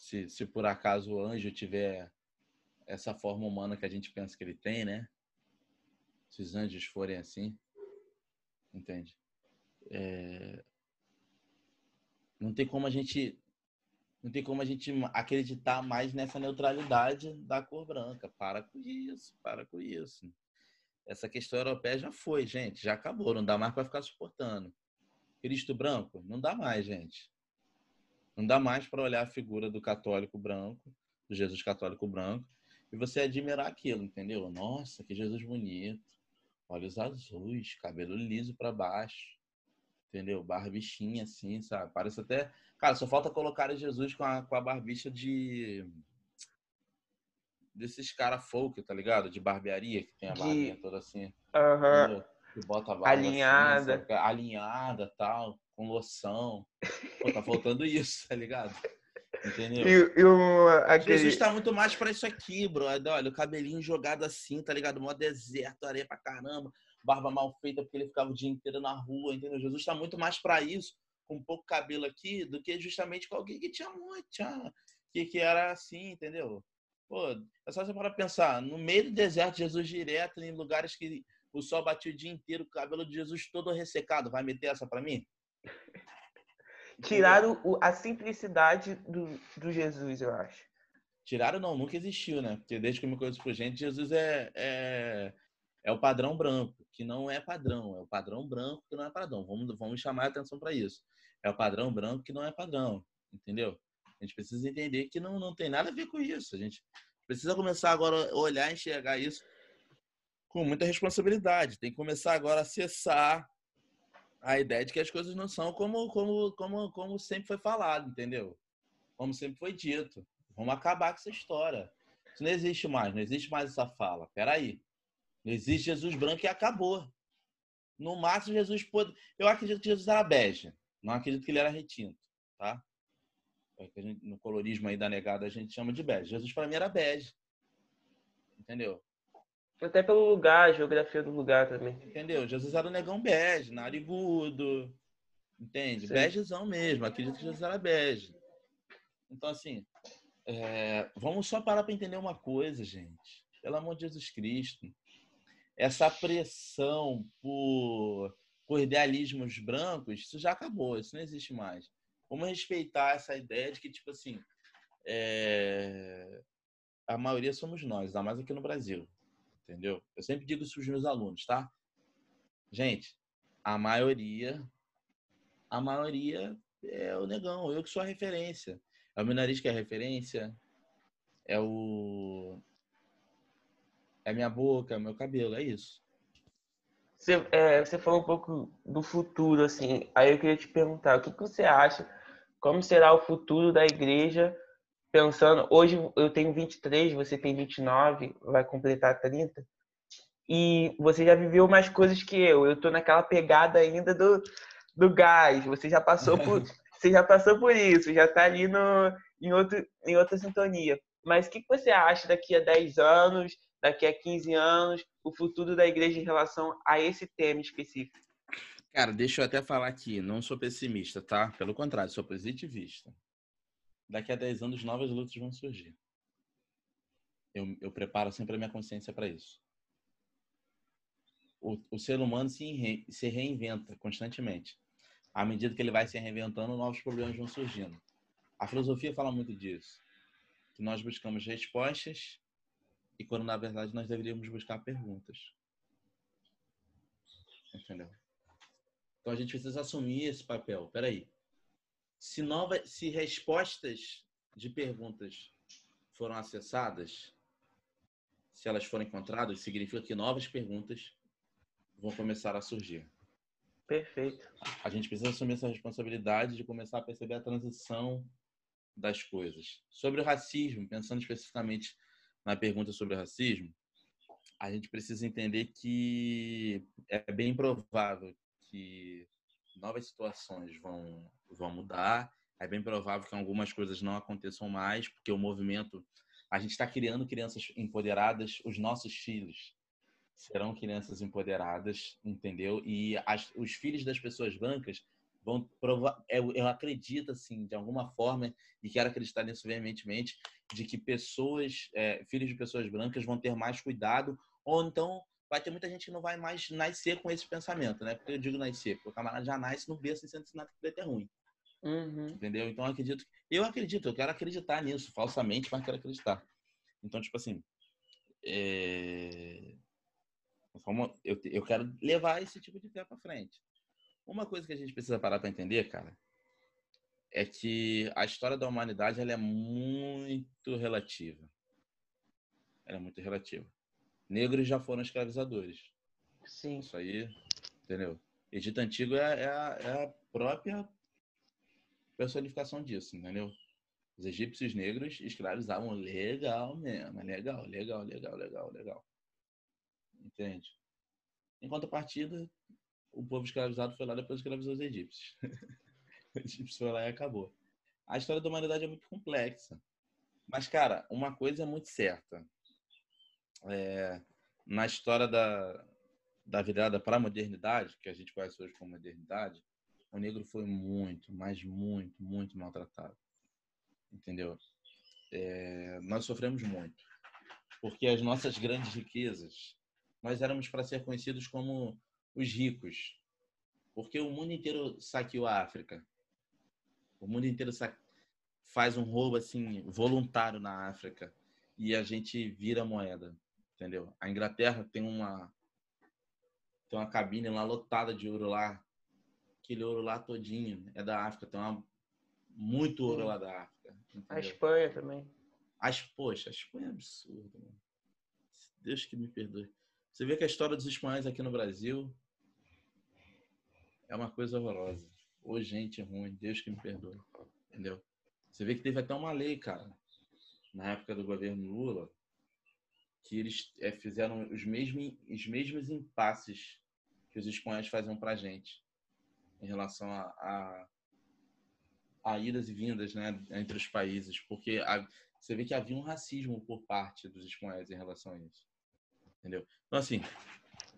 Se, se por acaso o anjo tiver essa forma humana que a gente pensa que ele tem, né? Se os anjos forem assim, entende? É... Não tem como a gente não tem como a gente acreditar mais nessa neutralidade da cor branca. Para com isso, para com isso. Essa questão europeia já foi, gente, já acabou, não dá mais para ficar suportando. Cristo branco, não dá mais, gente. Não dá mais para olhar a figura do católico branco, do Jesus católico branco, e você admirar aquilo, entendeu? Nossa, que Jesus bonito. Olhos azuis, cabelo liso para baixo. Entendeu? Barbichinha assim, sabe? Parece até Cara, só falta colocar Jesus com a, com a barbicha de. Desses caras folk, tá ligado? De barbearia, que tem a barbinha toda assim. Aham. Uhum. Que bota a barba Alinhada. Assim, alinhada tal, com loção. Pô, tá faltando isso, tá ligado? Entendeu? E, e o, aquele... Jesus tá muito mais pra isso aqui, bro. Olha, o cabelinho jogado assim, tá ligado? Mó deserto, areia pra caramba. Barba mal feita porque ele ficava o dia inteiro na rua, entendeu? Jesus tá muito mais pra isso com pouco cabelo aqui do que justamente com alguém que tinha muito, tinha, que, que era assim, entendeu? Pô, é só você para pensar, no meio do deserto, Jesus direto, em lugares que o sol batia o dia inteiro, o cabelo de Jesus todo ressecado, vai meter essa para mim? [laughs] Tiraram o, a simplicidade do, do Jesus, eu acho. Tiraram não, nunca existiu, né? Porque desde que eu me conheço por gente, Jesus é, é, é o padrão branco, que não é padrão, é o padrão branco que não é padrão. Vamos, vamos chamar a atenção para isso é o padrão branco que não é padrão, entendeu? A gente precisa entender que não, não tem nada a ver com isso. A gente precisa começar agora a olhar e enxergar isso com muita responsabilidade. Tem que começar agora a acessar a ideia de que as coisas não são como, como, como, como sempre foi falado, entendeu? Como sempre foi dito. Vamos acabar com essa história. Isso não existe mais, não existe mais essa fala. Peraí. Não existe Jesus branco e acabou. No máximo, Jesus pode. Eu acredito que Jesus era bege. Não acredito que ele era retinto, tá? É no colorismo aí da negada a gente chama de bege. Jesus para mim era bege. Entendeu? Até pelo lugar, a geografia do lugar também. Entendeu? Jesus era o negão bege, narigudo. Entende? Sim. Begezão mesmo. Acredito que Jesus era bege. Então, assim, é... vamos só parar para entender uma coisa, gente. Pelo amor de Jesus Cristo. Essa pressão por por idealismos brancos, isso já acabou, isso não existe mais. Vamos respeitar essa ideia de que, tipo assim, é... a maioria somos nós, ainda mais aqui no Brasil, entendeu? Eu sempre digo isso para os meus alunos, tá? Gente, a maioria, a maioria é o negão, eu que sou a referência. É o meu nariz que é a referência, é o. É a minha boca, é o meu cabelo, é isso. Você, é, você falou um pouco do futuro, assim. Aí eu queria te perguntar, o que, que você acha? Como será o futuro da igreja? Pensando, hoje eu tenho 23, você tem 29, vai completar 30. E você já viveu mais coisas que eu. Eu tô naquela pegada ainda do, do gás. Você já passou por, [laughs] você já passou por isso, já tá ali no, em, outro, em outra sintonia. Mas o que, que você acha daqui a 10 anos? daqui a 15 anos, o futuro da igreja em relação a esse tema específico? Cara, deixa eu até falar aqui, não sou pessimista, tá? Pelo contrário, sou positivista. Daqui a 10 anos, novas lutas vão surgir. Eu, eu preparo sempre a minha consciência para isso. O, o, ser humano se, se reinventa constantemente. À medida que ele vai se reinventando, novos problemas vão surgindo. A filosofia fala muito disso. Que nós buscamos respostas e quando na verdade nós deveríamos buscar perguntas. Entendeu? Então a gente precisa assumir esse papel. Peraí. Se, nova, se respostas de perguntas foram acessadas, se elas forem encontradas, significa que novas perguntas vão começar a surgir. Perfeito. A gente precisa assumir essa responsabilidade de começar a perceber a transição das coisas. Sobre o racismo, pensando especificamente na pergunta sobre o racismo, a gente precisa entender que é bem provável que novas situações vão, vão mudar. É bem provável que algumas coisas não aconteçam mais, porque o movimento. A gente está criando crianças empoderadas, os nossos filhos serão crianças empoderadas, entendeu? E as, os filhos das pessoas brancas vão provar. Eu, eu acredito, assim, de alguma forma, e quero acreditar nisso veementemente, de que pessoas, é, filhos de pessoas brancas vão ter mais cuidado, ou então vai ter muita gente que não vai mais nascer com esse pensamento, né? Porque eu digo nascer, porque o camarada já nasce no berço sendo ensinado que é ruim. Uhum. Entendeu? Então eu acredito. Eu acredito, eu quero acreditar nisso, falsamente, mas quero acreditar. Então, tipo assim. É... Eu, eu quero levar esse tipo de fé para frente. Uma coisa que a gente precisa parar para entender, cara, é que a história da humanidade ela é muito relativa. Ela é muito relativa negros já foram escravizadores. Sim. Isso aí, entendeu? Egito Antigo é, é, é a própria personificação disso, entendeu? Os egípcios negros escravizavam legal mesmo. Legal, legal, legal, legal, legal. Entende? Em contrapartida, o povo escravizado foi lá depois escravizou os egípcios. [laughs] o egípcio foi lá e acabou. A história da humanidade é muito complexa. Mas, cara, uma coisa é muito certa é, na história da, da virada para a modernidade, que a gente conhece hoje como modernidade, o negro foi muito, mas muito, muito maltratado. Entendeu? É, nós sofremos muito. Porque as nossas grandes riquezas, nós éramos para ser conhecidos como os ricos. Porque o mundo inteiro saqueou a África. O mundo inteiro faz um roubo assim voluntário na África e a gente vira moeda entendeu? A Inglaterra tem uma tem uma cabine lá lotada de ouro lá, aquele ouro lá todinho é da África, tem uma, muito ouro Sim. lá da África. Entendeu? A Espanha também. As, poxa, a Espanha é absurdo, mano. Deus que me perdoe. Você vê que a história dos espanhóis aqui no Brasil é uma coisa horrorosa. Ô, gente ruim, Deus que me perdoe. Entendeu? Você vê que teve até uma lei, cara, na época do governo Lula, que eles é, fizeram os mesmos, os mesmos impasses que os espanhóis faziam para a gente em relação a, a, a, idas e vindas né, entre os países, porque a, você vê que havia um racismo por parte dos espanhóis em relação a isso. Entendeu? Então, assim,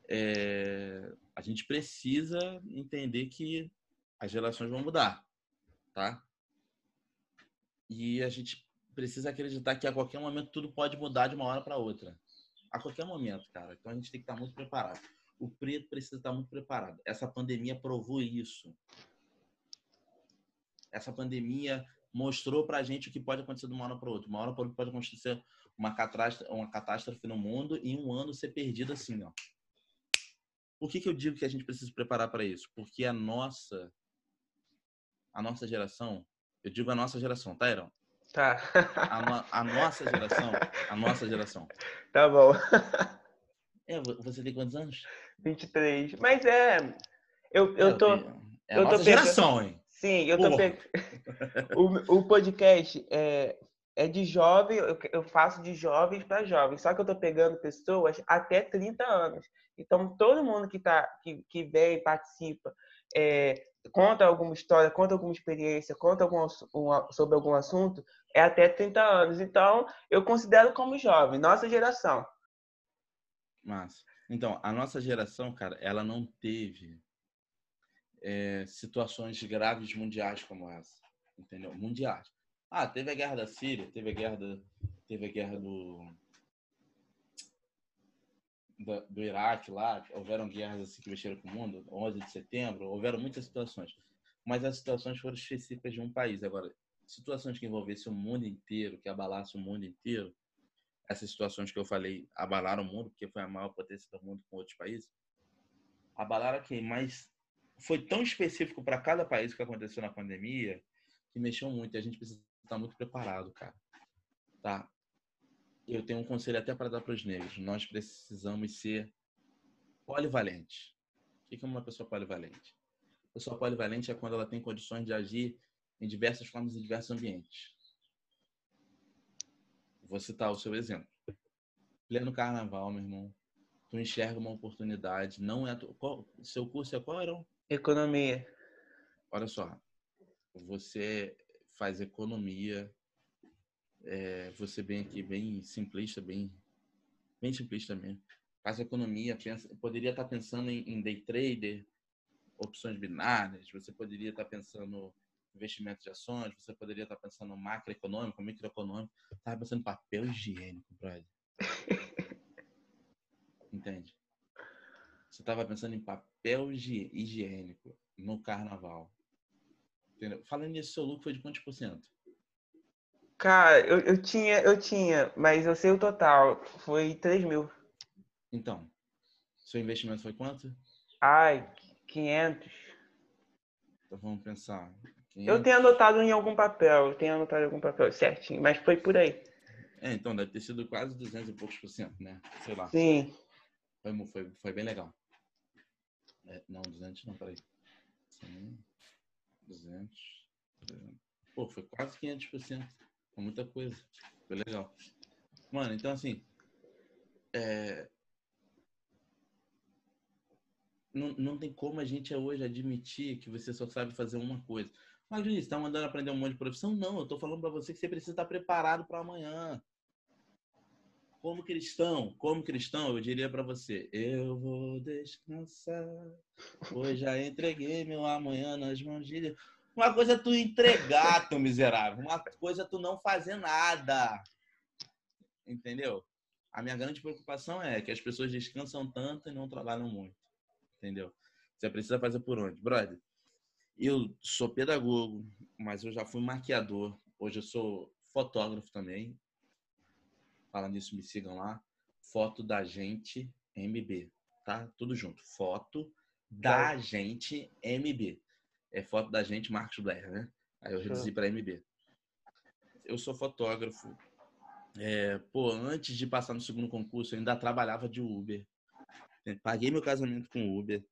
é, a gente precisa entender que as relações vão mudar, tá? E a gente precisa acreditar que a qualquer momento tudo pode mudar de uma hora para outra. A qualquer momento, cara. Então a gente tem que estar muito preparado. O preto precisa estar muito preparado. Essa pandemia provou isso. Essa pandemia mostrou pra gente o que pode acontecer de uma hora para outra. Uma hora para outra pode acontecer uma catástrofe, uma catástrofe no mundo e um ano ser perdido assim, ó. Por que, que eu digo que a gente precisa se preparar para isso? Porque a nossa a nossa geração, eu digo a nossa geração, tá, Irão? Tá. A, no, a, nossa geração. A nossa geração. [laughs] Tá bom. É, você tem quantos anos? 23. Mas é. Eu, eu tô. É a eu nossa tô geração, hein? Sim, eu Porra. tô pegando. [laughs] O, o podcast é, é de jovem, eu, eu faço de jovens para jovens. Só que eu tô pegando pessoas até 30 anos. Então, todo mundo que, tá, que, que vem, participa, é, conta alguma história, conta alguma experiência, conta algum, um, sobre algum assunto, é até 30 anos. Então, eu considero como jovem, nossa geração. Mas, então, a nossa geração, cara, ela não teve é, situações graves mundiais como essa, entendeu? Mundiais. Ah, teve a guerra da Síria, teve a guerra, teve a guerra do, do, Iraque lá, houveram guerras assim que mexeram com o mundo, 11 de setembro, houveram muitas situações. Mas as situações foram específicas de um país. Agora, situações que envolvessem o mundo inteiro, que abalassem o mundo inteiro, essas situações que eu falei abalaram o mundo, porque foi a maior potência do mundo com outros países, abalaram aqui, mas foi tão específico para cada país que aconteceu na pandemia que mexeu muito. E a gente precisa estar muito preparado, cara. Tá? Eu tenho um conselho até para dar para os negros. Nós precisamos ser polivalentes. O que é uma pessoa polivalente? pessoa polivalente é quando ela tem condições de agir em diversas formas e diversos ambientes. Vou citar o seu exemplo. Pleno carnaval, meu irmão. Tu enxerga uma oportunidade, não é. Tu... Qual... Seu curso é qual, Aaron? Economia. Olha só. Você faz economia. É, você bem aqui, bem simplista, bem, bem simplista mesmo. Faz economia, pensa, poderia estar pensando em, em day trader, opções binárias, você poderia estar pensando investimento de ações, você poderia estar pensando macroeconômico, microeconômico, estava pensando em papel higiênico, brother. Entende? Você estava pensando em papel higiênico no carnaval. Entendeu? Falando nisso, seu lucro foi de quantos por cento? Cara, eu, eu tinha, eu tinha, mas eu sei o total. Foi 3 mil. Então, seu investimento foi quanto? Ai, 500. Então vamos pensar. 500. Eu tenho anotado em algum papel, eu tenho anotado em algum papel certinho, mas foi por aí. É, então deve ter sido quase 200 e poucos por cento, né? Sei lá. Sim. Foi, foi, foi bem legal. É, não, 200 não, peraí. 100, 200, 300. Pô, foi quase 500 por cento. Foi muita coisa. Foi legal. Mano, então assim, é, não, não tem como a gente hoje admitir que você só sabe fazer uma coisa. Mas, Juiz, está mandando aprender um monte de profissão? Não, eu estou falando para você que você precisa estar preparado para amanhã. Como cristão, como cristão, eu diria para você: eu vou descansar, pois já entreguei meu amanhã nas mãos de Deus. Uma coisa é tu entregar, teu miserável. Uma coisa é tu não fazer nada. Entendeu? A minha grande preocupação é que as pessoas descansam tanto e não trabalham muito entendeu? Você precisa fazer por onde? Brother, eu sou pedagogo, mas eu já fui maquiador. Hoje eu sou fotógrafo também. Falando nisso, me sigam lá. Foto da gente MB, tá? Tudo junto. Foto da gente MB. É foto da gente Marcos Blair, né? Aí eu reduzi para MB. Eu sou fotógrafo. É, pô, antes de passar no segundo concurso, eu ainda trabalhava de Uber. Paguei meu casamento com Uber.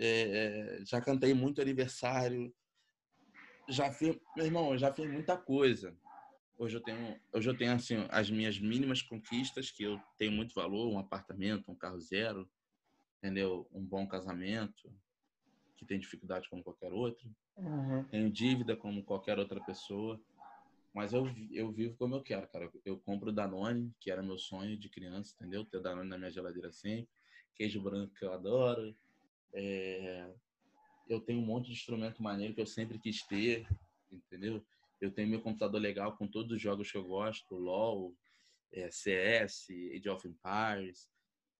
É, já cantei muito aniversário. Já fiz, meu irmão, já fiz muita coisa. Hoje eu tenho, hoje eu tenho assim as minhas mínimas conquistas que eu tenho muito valor, um apartamento, um carro zero, entendeu? Um bom casamento que tem dificuldade como qualquer outro. Uhum. Tenho dívida como qualquer outra pessoa. Mas eu, eu vivo como eu quero, cara. Eu compro Danone, que era meu sonho de criança, entendeu? Ter Danone na minha geladeira sempre queijo branco que eu adoro. É, eu tenho um monte de instrumento maneiro que eu sempre quis ter, entendeu? Eu tenho meu computador legal com todos os jogos que eu gosto, LoL, é, CS, Age of Empires.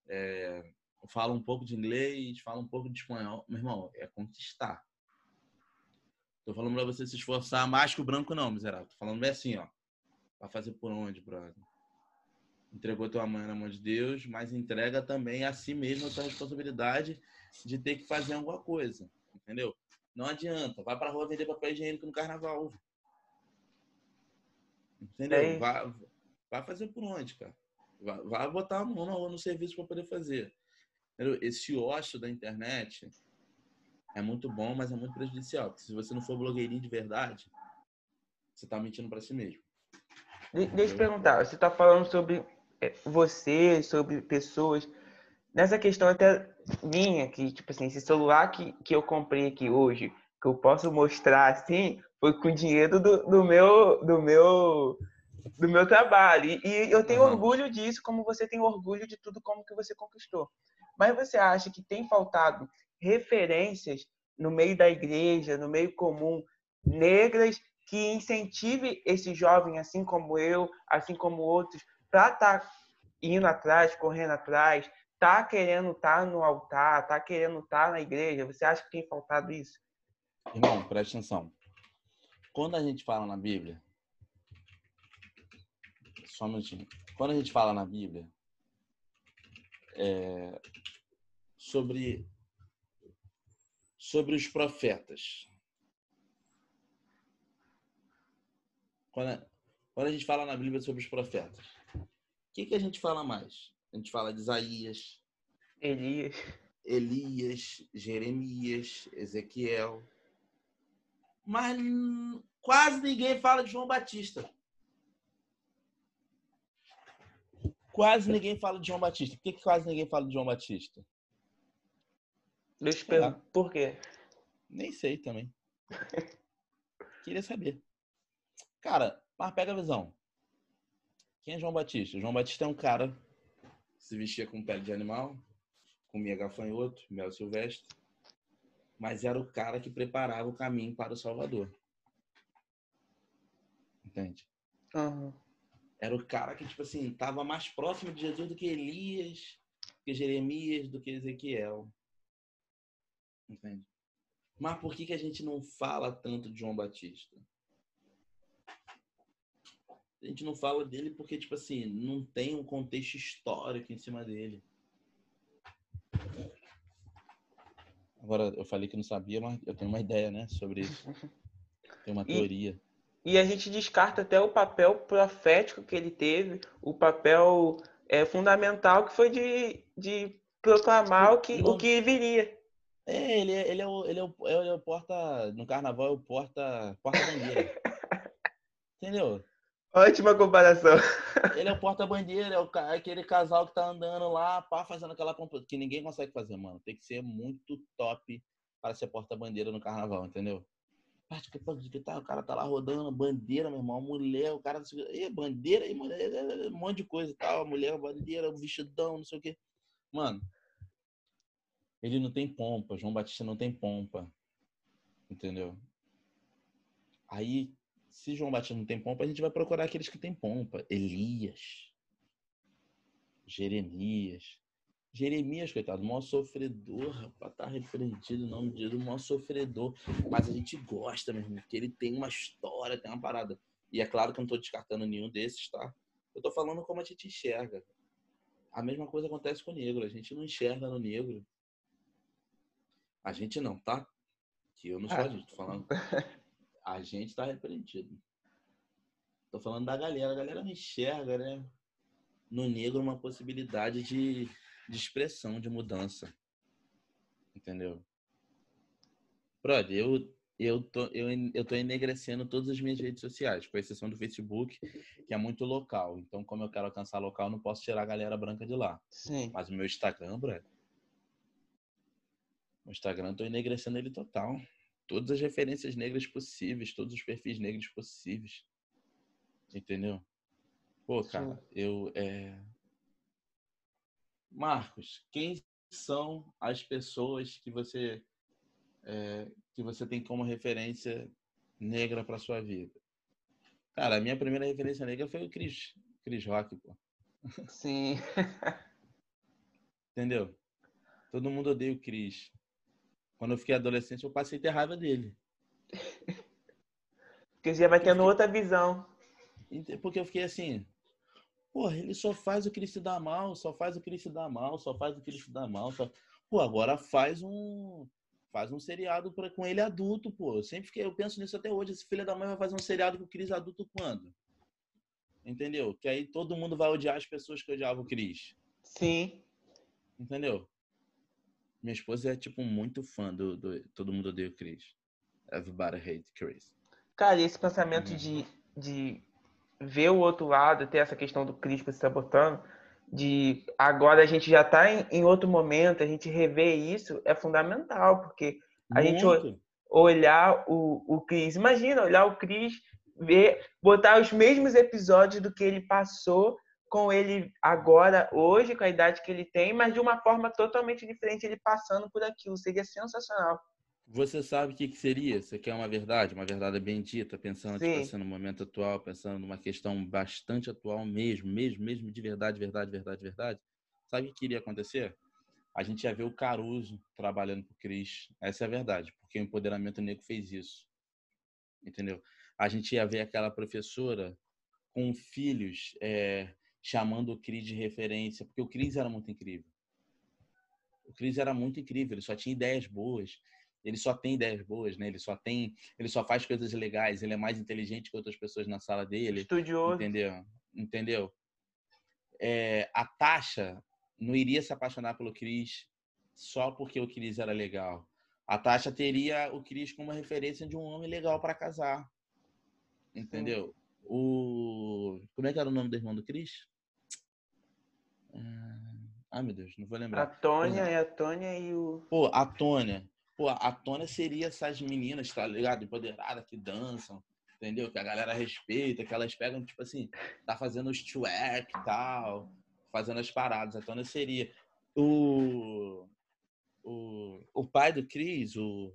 É, falo um pouco de inglês, falo um pouco de espanhol. Meu irmão, é conquistar. Tô falando pra você se esforçar mais que o branco não, miserável. Tô falando bem assim, ó. Vai fazer por onde, brother? entregou tua mãe na mão de Deus, mas entrega também a si mesmo a tua responsabilidade de ter que fazer alguma coisa, entendeu? Não adianta, vai pra rua vender papel higiênico no carnaval. Entendeu? É vai, vai fazer por onde, cara? Vai, vai botar a mão no, no serviço para poder fazer. Entendeu? Esse ócio da internet é muito bom, mas é muito prejudicial. Porque se você não for blogueirinho de verdade, você tá mentindo para si mesmo. Deixa eu perguntar, você está falando sobre é, você, sobre pessoas. Nessa questão até minha, que, tipo assim, esse celular que, que eu comprei aqui hoje, que eu posso mostrar assim, foi com dinheiro do, do meu do meu do meu trabalho. E, e eu tenho uhum. orgulho disso, como você tem orgulho de tudo como que você conquistou. Mas você acha que tem faltado referências no meio da igreja, no meio comum, negras que incentive esse jovem, assim como eu, assim como outros, para estar tá indo atrás, correndo atrás, tá querendo estar tá no altar, tá querendo estar tá na igreja? Você acha que tem faltado isso? Irmão, preste atenção. Quando a gente fala na Bíblia, só um minutinho. Quando a gente fala na Bíblia é, sobre sobre os profetas, quando a, quando a gente fala na Bíblia sobre os profetas, o que, que a gente fala mais? A gente fala de Isaías, Elias, Elias, Jeremias, Ezequiel, mas quase ninguém fala de João Batista. Quase ninguém fala de João Batista. Por que, que quase ninguém fala de João Batista? Deixa eu te perguntar, por quê? Nem sei também. [laughs] Queria saber. Cara, mas pega a visão. Quem é João Batista? João Batista é um cara se vestia com pele de animal, comia gafanhoto, mel silvestre, mas era o cara que preparava o caminho para o Salvador. Entende? Uhum. Era o cara que, tipo assim, estava mais próximo de Jesus do que Elias, do que Jeremias, do que Ezequiel. Entende? Mas por que, que a gente não fala tanto de João Batista? A gente não fala dele porque, tipo assim, não tem um contexto histórico em cima dele. Agora, eu falei que não sabia, mas eu tenho uma ideia, né, sobre isso. [laughs] Tenho uma teoria. E, e a gente descarta até o papel profético que ele teve, o papel é, fundamental que foi de, de proclamar o que, o que viria. É, ele, é, ele, é o, ele, é o, ele é o porta. No carnaval é o porta. Porta-bandeira. [laughs] Entendeu? Ótima comparação. Ele é o porta-bandeira, é, é aquele casal que tá andando lá, pá, fazendo aquela que ninguém consegue fazer, mano. Tem que ser muito top para ser porta-bandeira no carnaval, entendeu? que tá, o cara tá lá rodando, bandeira, meu irmão, mulher, o cara, e bandeira, e mulher, um monte de coisa e tal, mulher, bandeira, vestidão, não sei o quê. Mano, ele não tem pompa, João Batista não tem pompa, entendeu? Aí se João Batista não tem pompa, a gente vai procurar aqueles que têm pompa. Elias, Jeremias. Jeremias, coitado, maior sofredor, rapaz, tá repreendido o nome de Deus, maior sofredor. Mas a gente gosta mesmo, porque ele tem uma história, tem uma parada. E é claro que eu não tô descartando nenhum desses, tá? Eu tô falando como a gente enxerga. A mesma coisa acontece com o negro, a gente não enxerga no negro. A gente não, tá? Que eu não sou ah. a gente, tô falando. [laughs] a gente tá repreendido. Tô falando da galera. A galera não enxerga, né? No negro uma possibilidade de, de expressão, de mudança. Entendeu? Brother, eu, eu, tô, eu, eu tô enegrecendo todas as minhas redes sociais, com exceção do Facebook, que é muito local. Então, como eu quero alcançar local, não posso tirar a galera branca de lá. Sim. Mas o meu Instagram, brother, o Instagram, tô enegrecendo ele total todas as referências negras possíveis, todos os perfis negros possíveis. Entendeu? Pô, cara, Sim. eu. É... Marcos, quem são as pessoas que você é, que você tem como referência negra para sua vida? Cara, a minha primeira referência negra foi o Chris, Chris Rock, pô. Sim. [laughs] Entendeu? Todo mundo odeia o Chris. Quando eu fiquei adolescente, eu passei a ter raiva dele. [laughs] Porque já vai tendo outra visão. Porque eu fiquei assim, porra, ele só faz o que ele se dá mal, só faz o que ele se dá mal, só faz o que ele se dá mal. Só... Pô, agora faz um faz um seriado pra, com ele adulto, pô. Eu sempre fiquei, eu penso nisso até hoje. Esse filho da mãe vai fazer um seriado com o Cris adulto quando? Entendeu? Que aí todo mundo vai odiar as pessoas que odiavam o Cris. Sim. Entendeu? Minha esposa é, tipo, muito fã do, do Todo Mundo Odeia o Chris. Everybody Hate Chris. Cara, esse pensamento uhum. de, de ver o outro lado, ter essa questão do Chris que você tá botando, de agora a gente já tá em, em outro momento, a gente rever isso é fundamental, porque a muito. gente olhar o, o Chris, imagina olhar o Chris, ver, botar os mesmos episódios do que ele passou com ele agora, hoje, com a idade que ele tem, mas de uma forma totalmente diferente, ele passando por aquilo. Seria sensacional. Você sabe o que, que seria? Você quer uma verdade, uma verdade bendita, pensando tipo, assim, no momento atual, pensando numa questão bastante atual mesmo, mesmo, mesmo de verdade, verdade, verdade, verdade. Sabe o que iria acontecer? A gente ia ver o Caruso trabalhando para o Cris. Essa é a verdade, porque o empoderamento negro fez isso. Entendeu? A gente ia ver aquela professora com filhos é, chamando o Cris de referência, porque o Cris era muito incrível. O Cris era muito incrível, ele só tinha ideias boas ele só tem ideias boas, né? Ele só tem, ele só faz coisas legais, ele é mais inteligente que outras pessoas na sala dele. Estudioso. Entendeu? Entendeu? É, a Tasha não iria se apaixonar pelo Cris só porque o Cris era legal. A Tasha teria o Cris como referência de um homem legal para casar. Entendeu? Sim. O como é que era o nome do irmão do Cris? Ah, meu Deus, não vou lembrar. A Tônia, é a Tônia e o. Pô, a Tônia. Pô, a Tônia seria essas meninas, tá ligado? Empoderadas, que dançam, entendeu? Que a galera respeita, que elas pegam, tipo assim, tá fazendo os twerk e tal, fazendo as paradas. A Tônia seria. O, o, o pai do Cris, o,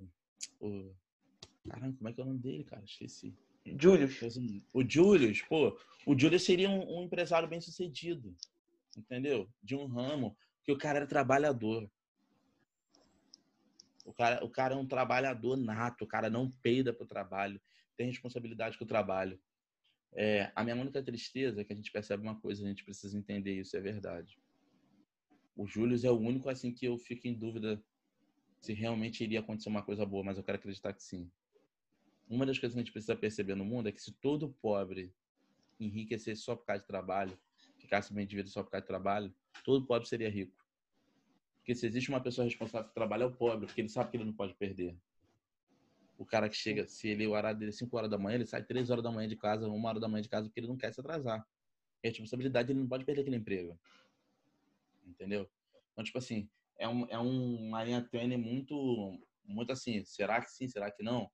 o. Caramba, como é que é o nome dele, cara? Esqueci. Julius. O Julius, pô, o Julius seria um, um empresário bem sucedido, entendeu? De um ramo, que o cara era trabalhador. O cara, o cara é um trabalhador nato, o cara não peida pro trabalho, tem responsabilidade com o trabalho. É, a minha única tristeza é que a gente percebe uma coisa, a gente precisa entender isso, é verdade. O Júlio é o único assim que eu fico em dúvida se realmente iria acontecer uma coisa boa, mas eu quero acreditar que sim. Uma das coisas que a gente precisa perceber no mundo é que se todo pobre enriquecesse só por causa de trabalho, ficasse bem de vida só por causa de trabalho, todo pobre seria rico. Porque se existe uma pessoa responsável por trabalho, é o pobre, porque ele sabe que ele não pode perder. O cara que chega, se ele o horário dele é 5 horas da manhã, ele sai 3 horas da manhã de casa, 1 hora da manhã de casa, porque ele não quer se atrasar. A responsabilidade, ele não pode perder aquele emprego. Entendeu? Então, tipo assim, é, um, é um, uma linha tênue muito, muito assim, será que sim, será que não?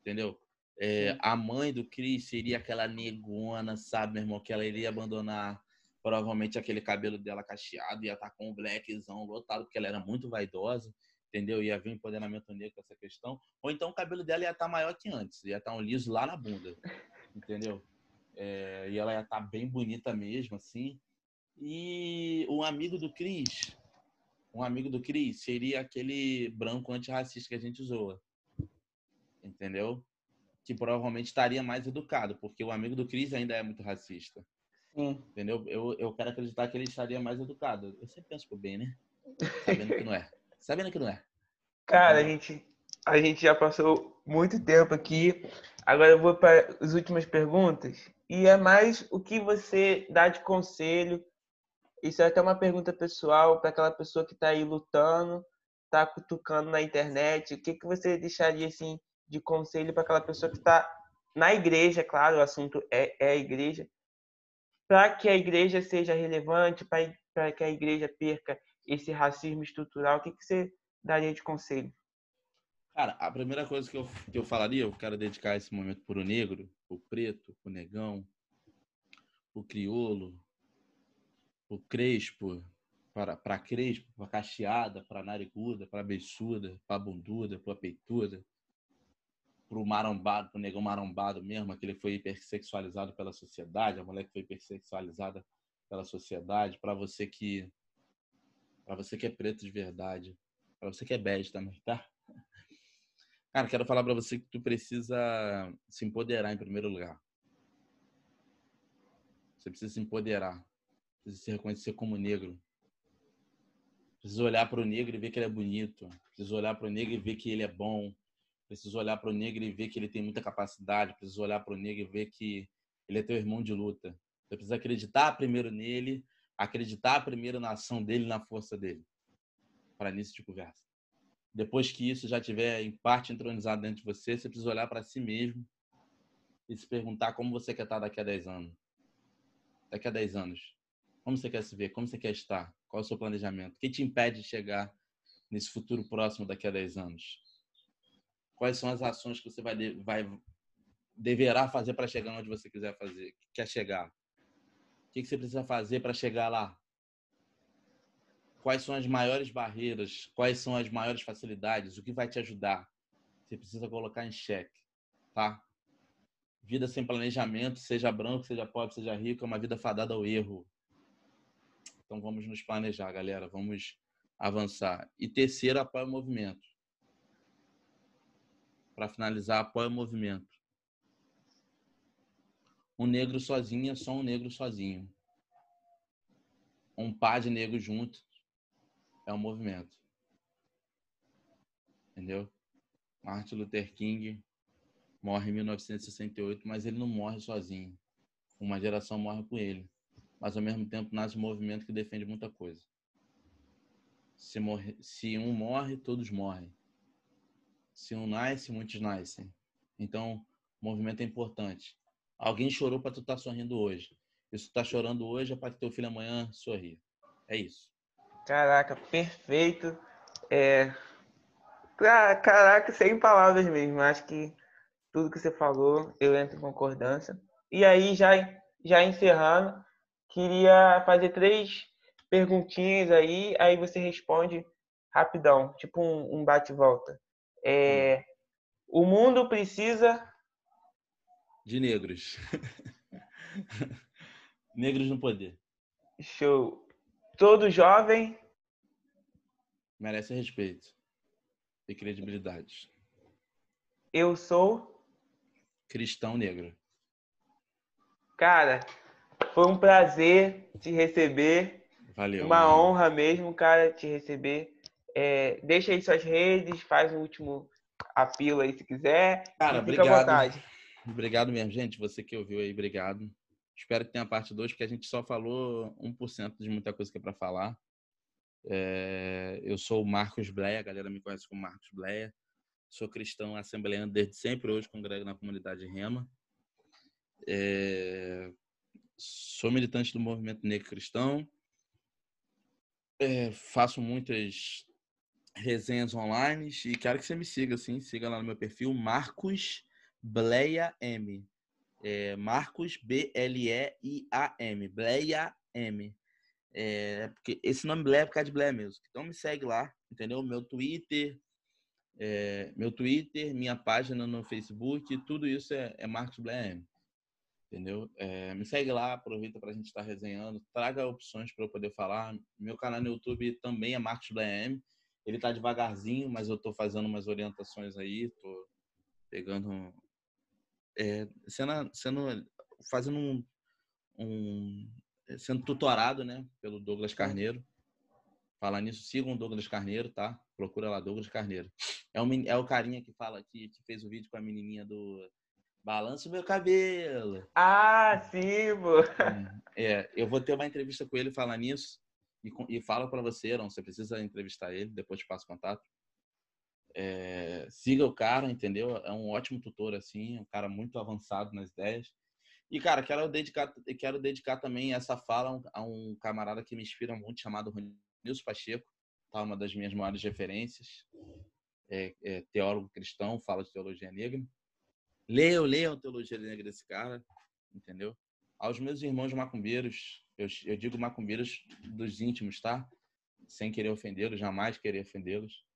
Entendeu? É, a mãe do Cris seria aquela negona, sabe, meu irmão, que ela iria abandonar provavelmente aquele cabelo dela cacheado ia estar tá com um blackzão lotado, porque ela era muito vaidosa, entendeu? Ia vir empoderamento negro com essa questão. Ou então o cabelo dela ia estar tá maior que antes, ia estar tá um liso lá na bunda, entendeu? É, e ela ia estar bem bonita mesmo, assim. E o amigo do Cris, um amigo do Cris seria aquele branco antirracista que a gente zoa, entendeu? Que provavelmente estaria mais educado, porque o amigo do Cris ainda é muito racista. Sim. Entendeu? Eu, eu quero acreditar que ele estaria mais educado. Eu sempre penso pro bem, né? Sabendo que não é. Sabendo que não é. Cara, a gente, a gente já passou muito tempo aqui. Agora eu vou para as últimas perguntas. E é mais o que você dá de conselho. Isso é até uma pergunta pessoal para aquela pessoa que está aí lutando, está cutucando na internet. O que, que você deixaria assim de conselho para aquela pessoa que está na igreja? Claro, o assunto é, é a igreja para que a igreja seja relevante, para que a igreja perca esse racismo estrutural, o que, que você daria de conselho? Cara, a primeira coisa que eu, que eu falaria, eu quero dedicar esse momento para o negro, o preto, o negão, o criolo, o crespo, para, para crespo, para cacheada, para nariguda, para beiçuda, para bunduda, para peituda, pro marombado, pro negão marombado mesmo, que foi hipersexualizado pela sociedade, a mulher que foi hipersexualizada pela sociedade, para você que para você que é preto de verdade, para você que é bege também, tá? [laughs] Cara, quero falar para você que tu precisa se empoderar em primeiro lugar. Você precisa se empoderar, precisa se reconhecer como negro. Precisa olhar para o negro e ver que ele é bonito. Precisa olhar para o negro e ver que ele é bom Preciso olhar para o negro e ver que ele tem muita capacidade. Preciso olhar para o negro e ver que ele é teu irmão de luta. Você precisa acreditar primeiro nele, acreditar primeiro na ação dele, na força dele. Para início de conversa. Depois que isso já tiver em parte entronizado dentro de você, você precisa olhar para si mesmo e se perguntar como você quer estar daqui a 10 anos. Daqui a 10 anos. Como você quer se ver? Como você quer estar? Qual é o seu planejamento? O que te impede de chegar nesse futuro próximo daqui a 10 anos? Quais são as ações que você vai, vai deverá fazer para chegar onde você quiser fazer, quer chegar. O que, você precisa fazer para chegar lá? Quais são as maiores barreiras? Quais são as maiores facilidades? O que vai te ajudar? você precisa colocar em xeque, tá? Vida sem planejamento, seja branco, seja pobre, seja rico, é uma vida fadada ao erro. Então vamos nos planejar, galera. Vamos avançar. E terceiro, apoia o movimento. Para finalizar, apoia o movimento. Um negro sozinho é só um negro sozinho. Um par de negros junto é um movimento. Entendeu? Martin Luther King morre em 1968, mas ele não morre sozinho. Uma geração morre com ele. Mas ao mesmo tempo nasce um movimento que defende muita coisa. Se, morre, se um morre, todos morrem. Se um nasce, muitos nascem. Então, o movimento é importante. Alguém chorou para tu estar tá sorrindo hoje. E se tu tá chorando hoje, é para teu filho amanhã sorrir. É isso. Caraca, perfeito. É... Caraca, sem palavras mesmo. Acho que tudo que você falou, eu entro em concordância. E aí, já, já encerrando, queria fazer três perguntinhas aí, aí você responde rapidão, tipo um, um bate-volta. É, o mundo precisa de negros. [laughs] negros no poder. Show. Todo jovem merece respeito e credibilidade. Eu sou cristão negro. Cara, foi um prazer te receber. Valeu. Uma honra mesmo, cara, te receber. É, deixa aí suas redes, faz o último apelo aí se quiser. Cara, obrigado. Obrigado mesmo, gente. Você que ouviu aí, obrigado. Espero que tenha parte 2, porque a gente só falou 1% de muita coisa que é para falar. É, eu sou o Marcos Bleia, a galera me conhece como Marcos Bleia. Sou cristão assembleando desde sempre, hoje congrego na comunidade Rema. É, sou militante do movimento negro cristão. É, faço muitas resenhas online e quero que você me siga, assim, siga lá no meu perfil, Marcos Bleia M. É, Marcos B-L-E-I-A-M. Bleia M. É, porque esse nome Bleia é por causa de Bleia mesmo. Então me segue lá, entendeu? Meu Twitter, é, meu Twitter, minha página no Facebook, tudo isso é, é Marcos Bleia M. Entendeu? É, me segue lá, aproveita para a gente estar tá resenhando, traga opções para eu poder falar. Meu canal no YouTube também é Marcos Bleia M. Ele tá devagarzinho, mas eu estou fazendo umas orientações aí, tô pegando é, sendo, sendo, fazendo um, um, sendo tutorado, né, pelo Douglas Carneiro. Falar nisso, sigam o Douglas Carneiro, tá? Procura lá, Douglas Carneiro. É o, é o carinha que fala que, que fez o vídeo com a menininha do Balança o meu cabelo. Ah, sim, pô. É, é eu vou ter uma entrevista com ele falar nisso e, e falo para você, não, você precisa entrevistar ele, depois te passo contato. É, siga o cara, entendeu? É um ótimo tutor, assim, um cara muito avançado nas ideias. E, cara, quero dedicar, quero dedicar também essa fala a um camarada que me inspira muito, chamado Nilson Pacheco, tá? uma das minhas maiores referências. É, é, teólogo cristão, fala de teologia negra. Leiam, leiam a teologia negra desse cara, entendeu? Aos meus irmãos macumbeiros, eu, eu digo macumbeiros dos íntimos, tá? Sem querer ofendê-los, jamais querer ofendê-los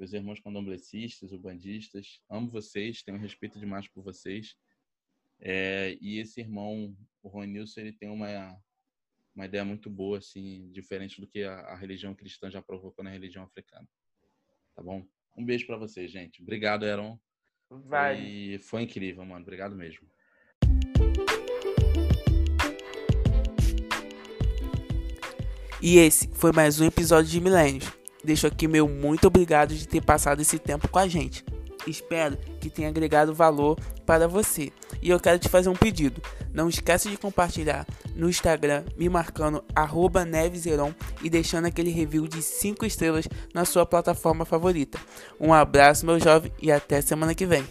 meus irmãos candomblecistas, ubandistas, amo vocês, tenho respeito demais por vocês. É, e esse irmão, o Ronilson, ele tem uma, uma ideia muito boa, assim, diferente do que a, a religião cristã já provocou na religião africana. Tá bom? Um beijo para vocês, gente. Obrigado, Heron. Vai. Foi, foi incrível, mano. Obrigado mesmo. E esse foi mais um episódio de Milênios. Deixo aqui meu muito obrigado de ter passado esse tempo com a gente. Espero que tenha agregado valor para você. E eu quero te fazer um pedido. Não esqueça de compartilhar no Instagram, me marcando neveseron e deixando aquele review de 5 estrelas na sua plataforma favorita. Um abraço, meu jovem, e até semana que vem.